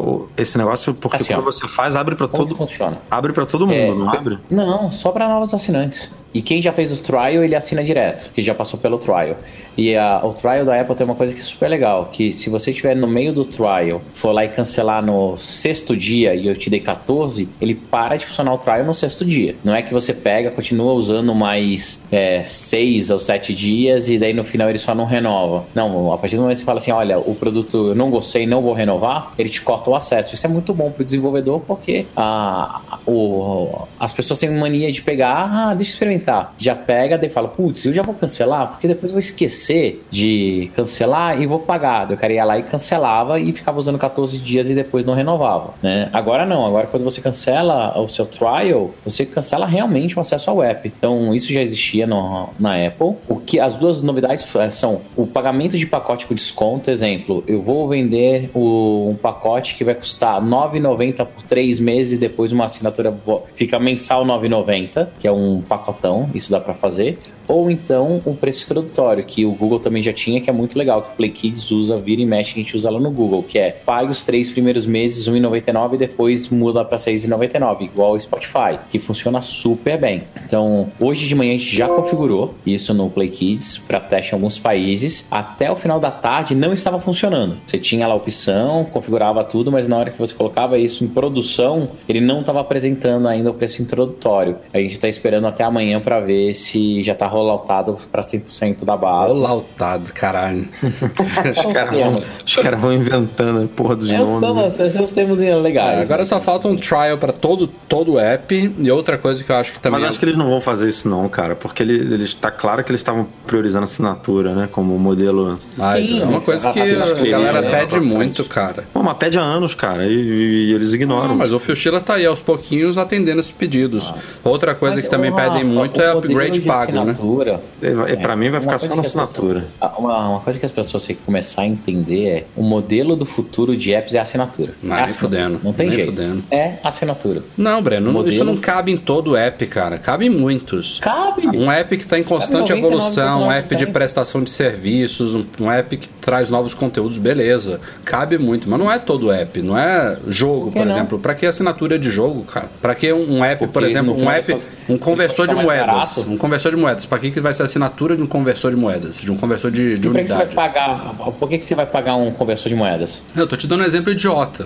esse negócio, porque
Assim,
quando
ó.
você faz, abre para todo.
funciona?
Abre para todo mundo,
É,
não abre?
Não, só para novos assinantes. E quem já fez o trial, ele assina direto, que já passou pelo trial. E a- o trial da Apple tem uma coisa que é super legal, que se você estiver no meio do trial, for lá e cancelar no sexto dia e eu te dei 14, ele para de funcionar o trial no sexto dia. Não é que você pega, continua usando mais é, seis ou sete dias e daí no final ele só não renova. Não, a partir do momento que você fala assim, olha, o produto eu não gostei, não vou renovar, ele te corta o acesso. Isso é muito bom para o desenvolvedor porque a, o, as pessoas têm mania de pegar, ah, deixa eu experimentar tentar. Já pega, daí fala, putz, eu já vou cancelar, porque depois eu vou esquecer de cancelar e vou pagar. Eu queria ia lá e cancelava e ficava usando 14 dias e depois não renovava, né? Agora não, agora quando você cancela o seu trial, você cancela realmente o acesso ao app. Então isso já existia no, na Apple. O que as duas novidades são o pagamento de pacote com desconto, exemplo, eu vou vender o, um pacote que vai custar 9,90 por três meses e depois uma assinatura fica mensal 9,90, que é um pacotão, isso dá para fazer ou então um preço introdutório, que o Google também já tinha, que é muito legal, que o Play Kids usa, vira e mexe, a gente usa lá no Google, que é pague os três primeiros meses R$1,99 e depois muda para R$6,99, igual o Spotify, que funciona super bem. Então, hoje de manhã a gente já configurou isso no Play Kids para teste em alguns países. Até o final da tarde não estava funcionando. Você tinha lá a opção, configurava tudo, mas na hora que você colocava isso em produção, ele não estava apresentando ainda o preço introdutório. A gente está esperando até amanhã para ver se já está rolando rolloutado para 100% da base.
Rolloutado, caralho.
os caras vão, cara vão inventando a porra dos é, nomes. São,
esses são os termos legais.
É, agora só falta um trial para todo, todo o app e outra coisa que eu acho que também...
Mas acho que eles não vão fazer isso não, cara, porque ele, ele tá claro que eles estavam priorizando assinatura, né, como modelo...
Ah, Sim, é uma coisa que a, galera né, pede muito, cara.
Pô, mas pede há anos, cara, e, e eles ignoram. Não,
mas o Fuchila tá aí aos pouquinhos atendendo esses pedidos. Ah. Outra coisa mas, que também pedem muito é upgrade pago, né?
Assinatura. É, é, para mim vai ficar só na assinatura.
Pessoas, uma, uma, coisa que as pessoas têm que começar a entender é o modelo do futuro de apps é a assinatura.
Não,
é
nem fudendo.
Não tem
nem
jeito.
Fudendo.
É assinatura.
Não, Breno, modelo... isso não cabe em todo app, cara. Cabe em muitos.
Cabe.
Um app que está em constante evolução, um app de prestação de serviços, um, um, app que traz novos conteúdos, beleza. Cabe muito, mas não é todo app. Não é jogo, por, por exemplo. Para que assinatura de jogo, cara? Para que um app, Porque por exemplo, um app, um conversor de moedas. Um conversor de moedas. Para que, que vai ser assinatura de um conversor de moedas, de um conversor de, de
unidades. Que você vai pagar, por que, que você vai pagar um conversor de moedas?
Eu tô te dando um exemplo idiota.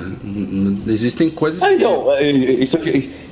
Existem coisas ah, que...
Então, isso,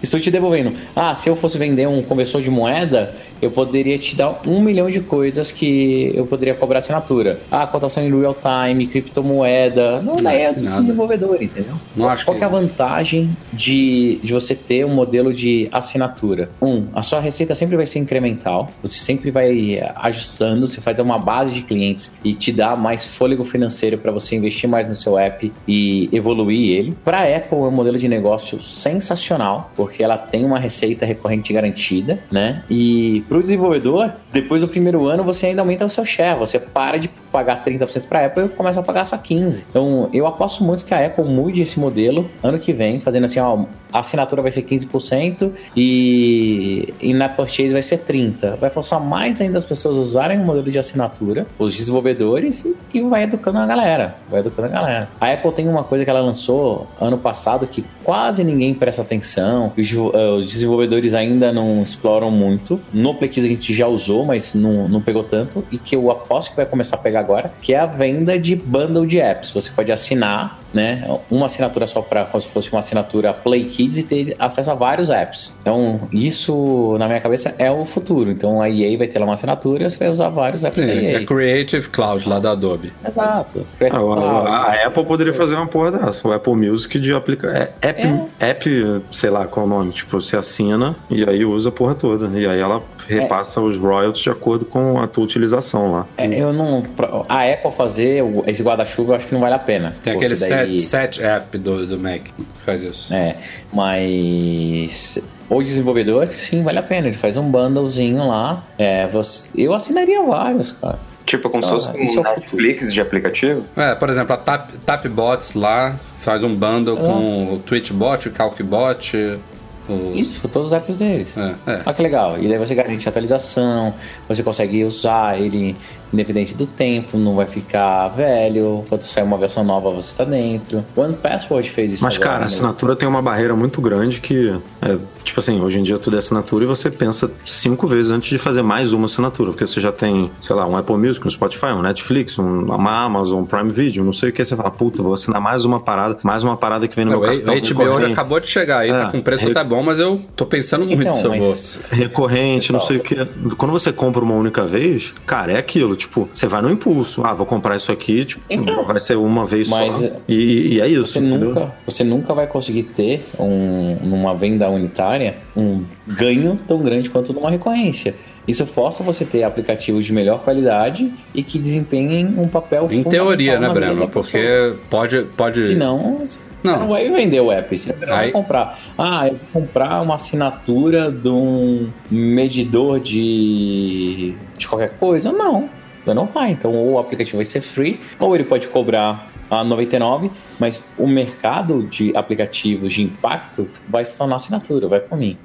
estou te devolvendo. Ah, se eu fosse vender um conversor de moeda, eu poderia te dar um milhão de coisas que eu poderia cobrar assinatura. Ah, cotação em real time, criptomoeda. Não, daí é do desenvolvedor, entendeu?
Não acho
Qual que é a vantagem de, de você ter um modelo de assinatura? Um, a sua receita sempre vai ser incremental. Você sempre vai ajustando, você faz uma base de clientes e te dá mais fôlego financeiro para você investir mais no seu app e evoluir ele. Para a Apple é um modelo de negócio sensacional, porque ela tem uma receita recorrente garantida, né? E para o desenvolvedor, depois do primeiro ano, você ainda aumenta o seu share. Você para de pagar 30% para a Apple e começa a pagar só 15%. Então, eu aposto muito que a Apple mude esse modelo ano que vem, fazendo assim, ó, a assinatura vai ser 15% e, e na purchase vai ser 30%. Vai forçar mais ainda as pessoas a usarem o modelo de assinatura, os desenvolvedores, e, vai educando a galera. Vai educando a galera. A Apple tem uma coisa que ela lançou ano passado que quase ninguém presta atenção, os, uh, os desenvolvedores ainda não exploram muito. No Play a gente já usou, mas não, não pegou tanto, e que eu aposto que vai começar a pegar agora, que é a venda de bundle de apps. Você pode assinar né? Uma assinatura só para como se fosse uma assinatura Play Kids e ter acesso a vários apps. Então, isso na minha cabeça é o futuro. Então, a EA vai ter lá uma assinatura e você vai usar vários apps Sim, da EA.
É Creative Cloud lá da Adobe.
Exato.
Ah, a Apple poderia fazer uma porra dessa. O Apple Music de aplicar. É, app, é. app, sei lá qual é o nome. Tipo, você assina e aí usa a porra toda. E aí ela repassa é. os royalties de acordo com a tua utilização lá.
É, eu não. A Apple fazer esse guarda-chuva eu acho que não vale a pena.
Tem aquele daí... set, set app do, do Mac que faz isso.
É, mas. O desenvolvedor, sim, vale a pena. Ele faz um bundlezinho lá. É, você... Eu assinaria vários, cara.
Tipo, como se fosse um é Netflix de aplicativo?
É, por exemplo, a Tap, Tapbots lá faz um bundle é. com o Twitchbot, o Calcbot,
os... Isso, todos os apps deles. É, é. Olha que legal. E daí você garante atualização, você consegue usar ele independente do tempo, não vai ficar velho. Quando sair uma versão nova, você está dentro. One Password fez isso.
Mas, agora, cara, a né? assinatura tem uma barreira muito grande que, é, tipo assim, hoje em dia tudo é assinatura e você pensa cinco vezes antes de fazer mais uma assinatura, porque você já tem, sei lá, um Apple Music, um Spotify, um Netflix, um, uma Amazon, um Prime Video, não sei o que. Você fala, puta, vou assinar mais uma parada, mais uma parada que vem no não, meu cartão.
A HBO já acabou de chegar aí, tá é, tá com preço até bom, mas eu tô pensando muito então, eu vou.
Recorrente, não sei o que. Quando você compra uma única vez, cara, é aquilo Tipo, você vai no impulso. Ah, vou comprar isso aqui, tipo,
Então,
vai ser uma vez
mas,
só. E, e é isso.
Você
entendeu?
nunca, você nunca vai conseguir ter um, numa venda unitária um ganho tão grande quanto numa recorrência. Isso força você ter aplicativos de melhor qualidade e que desempenhem um papel
Em teoria, né, Breno? Porque pode. pode...
Senão,
Não.
você não vai vender o app. Você não vai
Aí-
comprar. Ah, eu vou comprar uma assinatura de um medidor de, de qualquer coisa. Não, você não vai. Então, ou o aplicativo vai ser free, ou ele pode cobrar a 99, mas o mercado de aplicativos de impacto vai se tornar assinatura, vai por mim.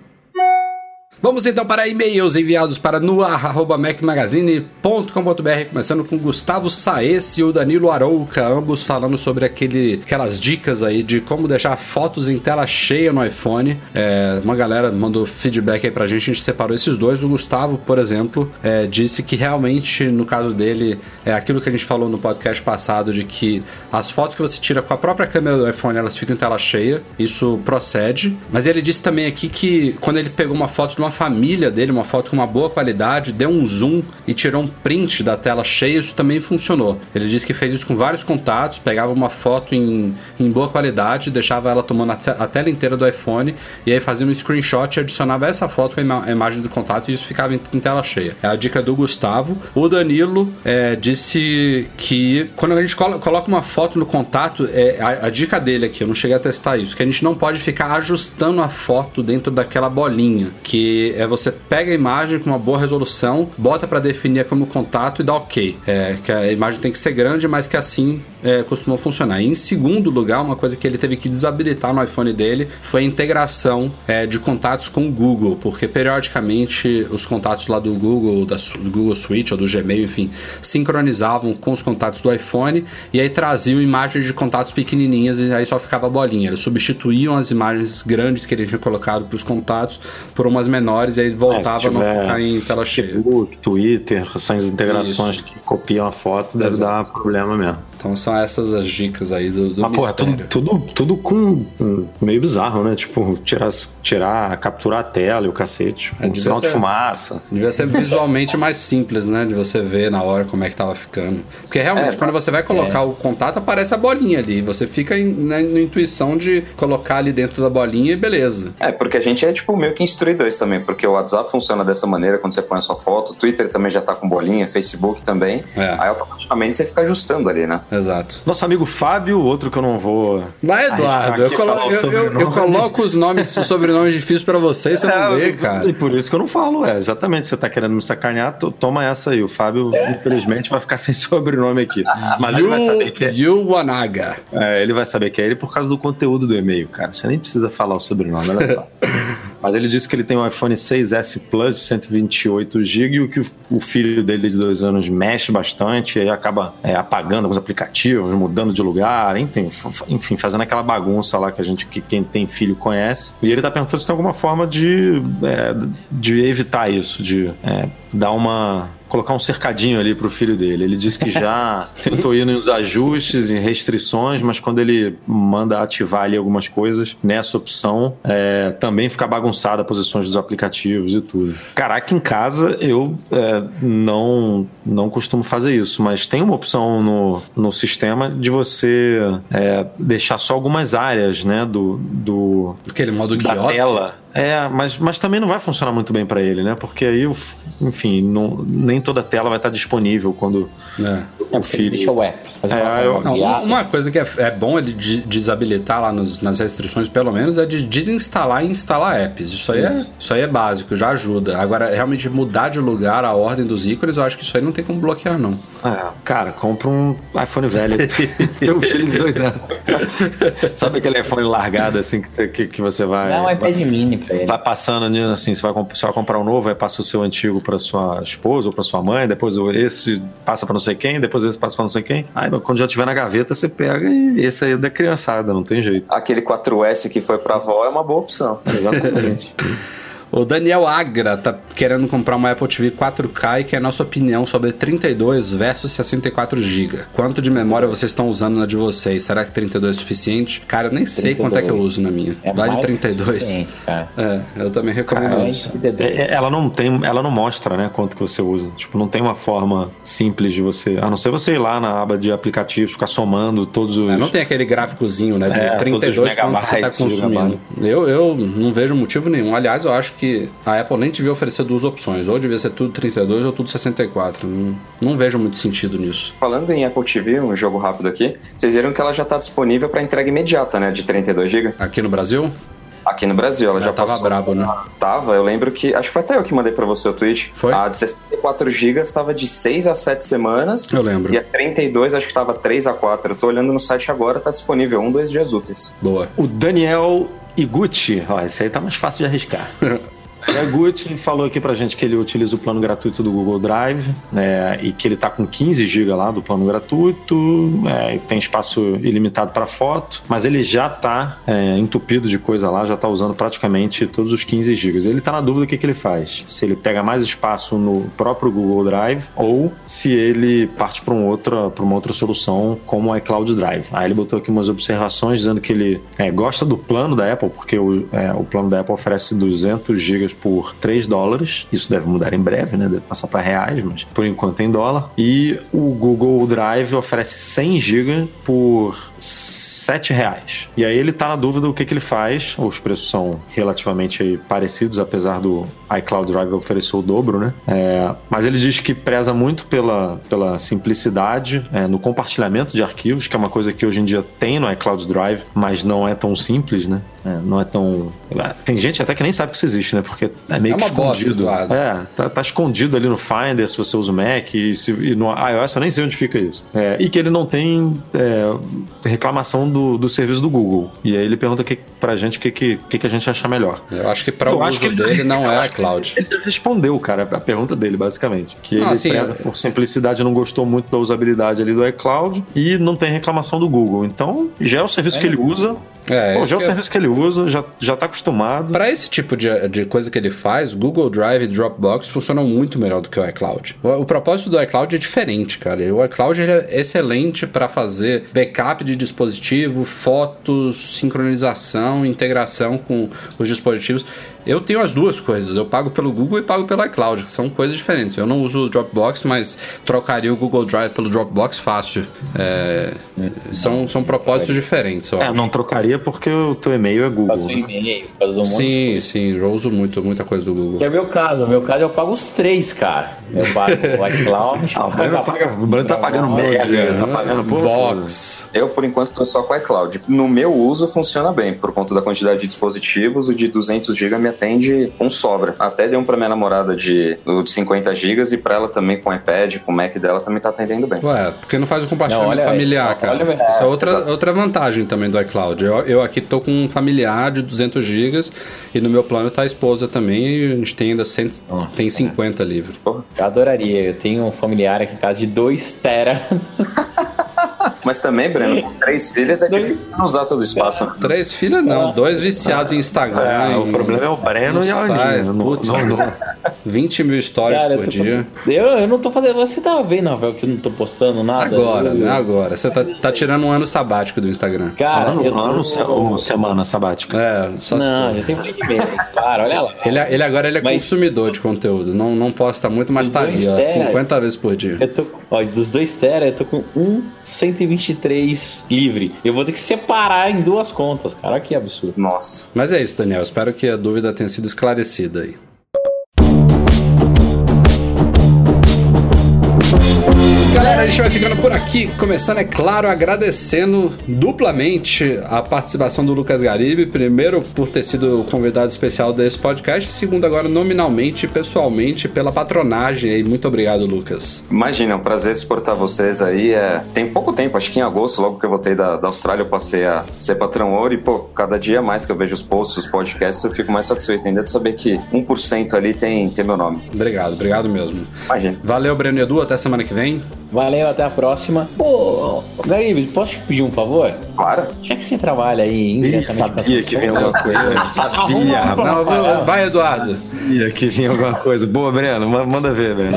Vamos então para e-mails enviados para noar.mecmagazine.com.br, começando com Gustavo Saes e o Danilo Arouca, ambos falando sobre aquele, aquelas dicas aí de como deixar fotos em tela cheia no iPhone. É, uma galera mandou feedback aí pra gente, a gente separou esses dois. O Gustavo, por exemplo, é, disse que realmente, no caso dele, é aquilo que a gente falou no podcast passado, de que as fotos que você tira com a própria câmera do iPhone, elas ficam em tela cheia. Isso procede. Mas ele disse também aqui que quando ele pegou uma foto de uma família dele, uma foto com uma boa qualidade, deu um zoom e tirou um print da tela cheia, isso também funcionou. Ele disse que fez isso com vários contatos, pegava uma foto em, em boa qualidade, deixava ela tomando a, te- a tela inteira do iPhone e aí fazia um screenshot e adicionava essa foto com a, a imagem do contato e isso ficava em, em tela cheia. É a dica do Gustavo. O Danilo é, disse que quando a gente colo- coloca uma foto no contato, é, a, a dica dele aqui, eu não cheguei a testar isso, que a gente não pode ficar ajustando a foto dentro daquela bolinha, que é você pega a imagem com uma boa resolução, bota para definir como contato e dá ok. É, que a imagem tem que ser grande, mas que assim é, costumou funcionar. E em segundo lugar, uma coisa que ele teve que desabilitar no iPhone dele foi a integração é, de contatos com o Google, porque periodicamente os contatos lá do Google, da, do Google Suite ou do Gmail, enfim, sincronizavam com os contatos do iPhone e aí traziam imagens de contatos pequenininhas e aí só ficava a bolinha. Eles substituíam as imagens grandes que ele tinha colocado para os contatos por umas menores e aí voltava
É,
a não ficar em tela cheia.
Facebook, Twitter, essas integrações que copiam a foto, deve
Exato.
dar problema mesmo.
Então são essas as dicas aí do, do
Mas, porra, tudo, tudo, tudo com meio bizarro, né? Tipo, tirar, tirar, capturar a tela e o cacete.
É,
Um
devia
sinal de
ser-
fumaça.
Devia ser visualmente mais simples, né? De você ver na hora como é que tava ficando. Porque realmente,
É,
quando você vai colocar o contato, aparece a bolinha ali. Você fica na, na intuição de colocar ali dentro da bolinha e beleza.
É, porque a gente é tipo meio que instruidores também, porque o WhatsApp funciona dessa maneira quando você põe a sua foto, o Twitter também já tá com bolinha, Facebook também.
É.
Aí automaticamente você fica ajustando ali, né?
Exato.
Nosso amigo Fábio, outro que eu não vou.
Vai, Eduardo. Eu, colo- eu- eu- eu coloco os nomes, os sobrenomes difíceis pra você e você não
É,
vê,
eu-
cara.
E por isso que eu não falo, é. Exatamente. Você tá querendo me sacanear, to- toma essa aí. O Fábio, infelizmente, vai ficar sem sobrenome aqui. Mas ele vai saber que é.
Yu Wanaga.
É, ele vai saber que é ele por causa do conteúdo do e-mail, cara. Você nem precisa falar o sobrenome, olha só. Mas ele disse que ele tem um iPhone 6S Plus de 128 GB e o que o- filho dele de dois anos mexe bastante e aí acaba é, apagando alguns aplicativos, mudando de lugar, enfim, enfim, fazendo aquela bagunça lá que a gente, que quem tem filho conhece. E ele tá perguntando se tem alguma forma de, é, de evitar isso, de é, dar uma colocar um cercadinho ali pro filho dele. Ele disse que já tentou ir nos ajustes e restrições, mas quando ele manda ativar ali algumas coisas, nessa opção, é, também fica bagunçada posições dos aplicativos e tudo. Caraca, em casa eu é, não, não costumo fazer isso, mas tem uma opção no, no sistema de você é, deixar só algumas áreas né, do, do,
Aquele modo
da
quiosque.
tela. É, mas, mas também não vai funcionar muito bem para ele, né? Porque aí, o- enfim, não- nem toda a tela vai estar disponível quando
É.
o filho.
Deixa o app. Fazer
É,
uma,
eu-
Não, uma coisa que é, é bom ele de- desabilitar lá nos- nas restrições, pelo menos, é de desinstalar e instalar apps. Isso aí, é, isso aí é básico, já ajuda. Agora, realmente mudar de lugar a ordem dos ícones, eu acho que isso aí não tem como bloquear, não.
É, cara, compra um iPhone velho. Teu filho de dois anos. Sabe aquele iPhone largado assim que, que, que você vai.
Dá um iPad mini ele.
Vai passando né, assim, você vai, você vai comprar um novo, aí passa o seu antigo para sua esposa ou para sua mãe, depois esse passa para não sei quem, depois esse passa para não sei quem. Aí quando já tiver na gaveta, você pega e esse aí é da criançada, não tem jeito.
Aquele 4S que foi pra avó é uma boa opção.
Exatamente.
O Daniel Agra tá querendo comprar uma Apple TV 4K e quer a nossa opinião sobre 32 versus 64 GB. Quanto de memória vocês estão usando na de vocês? Será que 32 é suficiente? Cara, eu nem sei
32.
quanto é que eu uso na minha.
É
Vai de
mais
32.
suficiente, cara.
É, eu também recomendo isso.
de 32.
É, Ela não tem, ela não mostra, né, quanto que você usa. Tipo, não tem uma forma simples de você, a não ser você ir lá na aba de aplicativos, ficar somando todos os
É, não tem aquele gráficozinho, né? De
É,
32
todos os
quanto você está
megabytes,
consumindo. Eu, eu não vejo motivo nenhum. Aliás, eu acho que a Apple nem devia oferecer duas opções. Ou devia ser tudo 32 ou tudo 64. Não, não vejo muito sentido nisso.
Falando em Apple TV, um jogo rápido aqui, vocês viram que ela já está disponível para entrega imediata, né? De 32 GB.
Aqui no Brasil,
Aqui no Brasil, ela já,
já tava
passou.
brabo, né?
Tava, eu lembro que. Acho que foi até eu que mandei pra você o tweet.
Foi?
A de 64 GB estava de 6 a 7 semanas.
Eu lembro.
E a 32 acho que tava 3 a 4. Eu tô olhando no site agora, tá disponível um, dois dias úteis.
Boa.
O Daniel Iguchi, ó, esse aí tá mais fácil de arriscar. Daniel Iguchi falou aqui pra gente que ele utiliza o plano gratuito do Google Drive né, e que ele tá com 15 GB lá do plano gratuito, é, e tem espaço ilimitado para foto, mas ele já tá é, entupido de coisa lá, já tá usando praticamente todos os 15 GB. Ele tá na dúvida o que, que ele faz. Se ele pega mais espaço no próprio Google Drive ou se ele parte para um outra, pra uma outra solução como o iCloud Drive. Aí ele botou aqui umas observações dizendo que ele é, gosta do plano da Apple, porque o, é, o plano da Apple oferece 200 GB por 3 dólares. Isso deve mudar em breve, né? Deve passar para reais, mas por enquanto é em dólar. E o Google Drive oferece 100 GB por 7 reais. E aí ele tá na dúvida o que, que ele faz. Os preços são relativamente parecidos, apesar do iCloud Drive oferecer o dobro, né? É, mas ele diz que preza muito pela, pela simplicidade é, no compartilhamento de arquivos, que é uma coisa que hoje em dia tem no iCloud Drive, mas não é tão simples, né? É, não é tão. Tem gente até que nem sabe que isso existe, né? Porque é meio
É
que
uma bosta,
escondido.
Eduardo.
é, tá, tá escondido ali no Finder se você usa o Mac e, se, e no iOS eu nem sei onde fica isso. É, e que ele não tem é, reclamação do, do serviço do Google. E aí ele pergunta que, pra gente o que, que, que, a gente achar melhor.
Eu acho que para o uso dele não é
que
iCloud.
Ele respondeu, cara, a pergunta dele, basicamente. Que
Ah,
ele
sim,
preza
eu-
por simplicidade, não gostou muito da usabilidade ali do iCloud e não tem reclamação do Google. Então, já é o serviço que ele usa.
É,
Pô, já é o
eu-
serviço que ele usa, já, já tá acostumado.
Para esse tipo de, de coisa que ele faz, Google Drive e Dropbox funcionam muito melhor do que o iCloud. O, o propósito do iCloud é diferente, cara. O iCloud é excelente para fazer backup de dispositivo, fotos, sincronização, integração com os dispositivos. Eu tenho as duas coisas. Eu pago pelo Google e pago pelo iCloud, que são coisas diferentes. Eu não uso o Dropbox, mas trocaria o Google Drive pelo Dropbox fácil. É, são, são propósitos diferentes. Eu
É,
acho.
não trocaria porque o teu e-mail é Google.
Faz um
né?
e-mail, faz um monte de
Sim, sim, eu uso muito, muita coisa do Google.
Que é o meu caso. O meu caso eu pago os três, cara. Eu pago o iCloud.
Ah, o Breno paga- o Breno tá pagando mega, tá pagando por
Box.
Eu, por enquanto, tô só com o iCloud. No meu uso, funciona bem. Por conta da quantidade de dispositivos, o de 200 GB me atende com sobra. Até dei um pra minha namorada de, de 50 GB e pra ela também com o iPad, com o Mac dela, também tá atendendo bem.
Ué, porque não faz o compartilhamento
Não, olha aí,
familiar,
olha
cara.
aí.
Isso é outra,
exato.
outra vantagem também do iCloud. Eu, eu aqui tô com um familiar de 200 GB e no meu plano tá a esposa também e a gente tem ainda 100, tem 50 livre.
Eu adoraria. Eu tenho um familiar aqui em casa de 2 tera.
Mas também, Breno, com três filhas é difícil usar todo o espaço. Né?
Três filhas não, é. dois viciados em Instagram.
É, o problema é o Breno e a Aline. Né?
20 mil stories por dia.
Eu, eu não tô fazendo. Você tá vendo, velho, que eu não tô postando nada?
Agora,
eu,
né? Agora. Você tá, tá, tirando um ano sabático do Instagram.
Cara,
ano,
eu tô...
ano ou semana sabática?
É, só
Não, já tem um claro, olha lá.
Ele, ele agora ele é
mas...
consumidor de conteúdo. Não, não posta muito, mas tá ali, ó. 50 vezes por dia.
Eu tô, ó, dos dois tera, eu tô com 1,120 2023 livre. Eu vou ter que separar em duas contas, cara. Que absurdo.
Nossa.
Mas é isso, Daniel. Espero que a dúvida tenha sido esclarecida aí. Galera, a gente vai ficando por aqui. Começando, é claro, agradecendo duplamente a participação do Lucas Garibe. Primeiro, por ter sido convidado especial desse podcast. Segundo, agora, nominalmente e pessoalmente, pela patronagem aí. Muito obrigado, Lucas.
Imagina, é um prazer exportar vocês aí. É... Tem pouco tempo, acho que em agosto, logo que eu voltei da, da Austrália, eu passei a ser patrão ouro e, pô, cada dia mais que eu vejo os posts, os podcasts, eu fico mais satisfeito ainda de saber que 1% ali tem, tem meu nome.
Obrigado, obrigado mesmo.
Imagina.
Valeu, Breno Edu. Até semana que vem.
Valeu, até a próxima. Pô, Garibe, posso te pedir um favor?
Claro.
Já que você trabalha aí
Ih,
indiretamente com a
sabia que vinha alguma coisa. Sabia,
Não, vai, Eduardo.
sabia que vinha alguma coisa. Boa, Breno, ma- manda ver, Breno.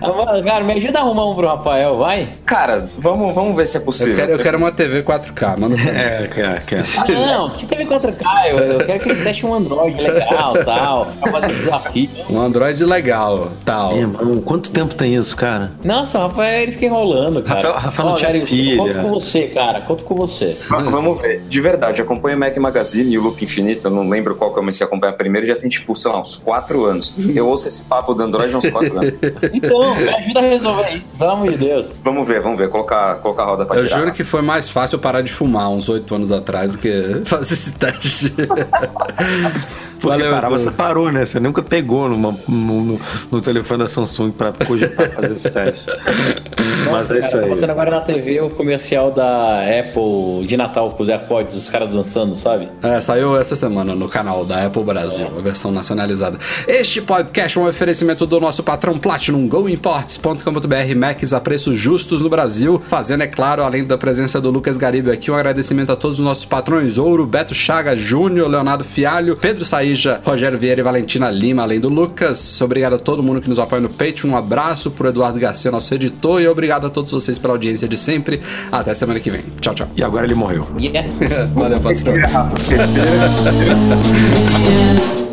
Mano, Cara, me ajuda a arrumar um pro Rafael, vai.
Cara, vamos, vamos ver se é possível.
Eu quero, eu quero uma TV 4K, manda pra mim.
É, quer, quer.
Ah, não, que TV 4K? Eu, eu quero que ele teste um Android legal tal, pra fazer desafio.
Um Android legal, tal.
Irmão, quanto tempo tem isso, cara?
Nossa, o Rafael ele fica enrolando, cara.
Rafael- Rafael não tinha filha.
Conto com você, cara. Conto com você.
Va- Vamos ver. De verdade, acompanho o Mac Magazine e o Loop Infinito. Eu não lembro qual que eu comecei a acompanhar primeiro. Já tem, tipo, sei lá, uns 4 anos. Eu ouço esse papo do Android há uns 4 anos.
Então, me ajuda a resolver isso, pelo amor de Deus.
Vamos ver, vamos ver. Colocar, colocar a roda pra
Eu
girar.
juro que foi mais fácil parar de fumar uns oito anos atrás do que fazer esse teste.
Porque
Valeu,
parar,
Edu.
você parou, né? Você nunca pegou numa- no, no- no telefone da Samsung pra cogitar fazer esse teste. Mas é isso
Cara, tá passando
aí.
agora na TV o comercial da Apple de Natal com os AirPods, os caras dançando, sabe?
É, saiu essa semana no canal da Apple Brasil, a versão nacionalizada. Este podcast é um oferecimento do nosso patrão Platinum, goimports.com.br, Macs a preços justos no Brasil, fazendo, é claro, além da presença do Lucas Garibe aqui, um agradecimento a todos os nossos patrões, Ouro, Beto Chaga, Júnior, Leonardo Fialho, Pedro Saíja, Rogério Vieira e Valentina Lima, além do Lucas. Obrigado a todo mundo que nos apoia no Patreon, um abraço pro Eduardo Garcia, nosso editor, e obrbrigado a todos vocês pela audiência de sempre. Até semana que vem. Tchau, tchau.
E agora ele morreu.
Yeah.
Valeu.
Respira.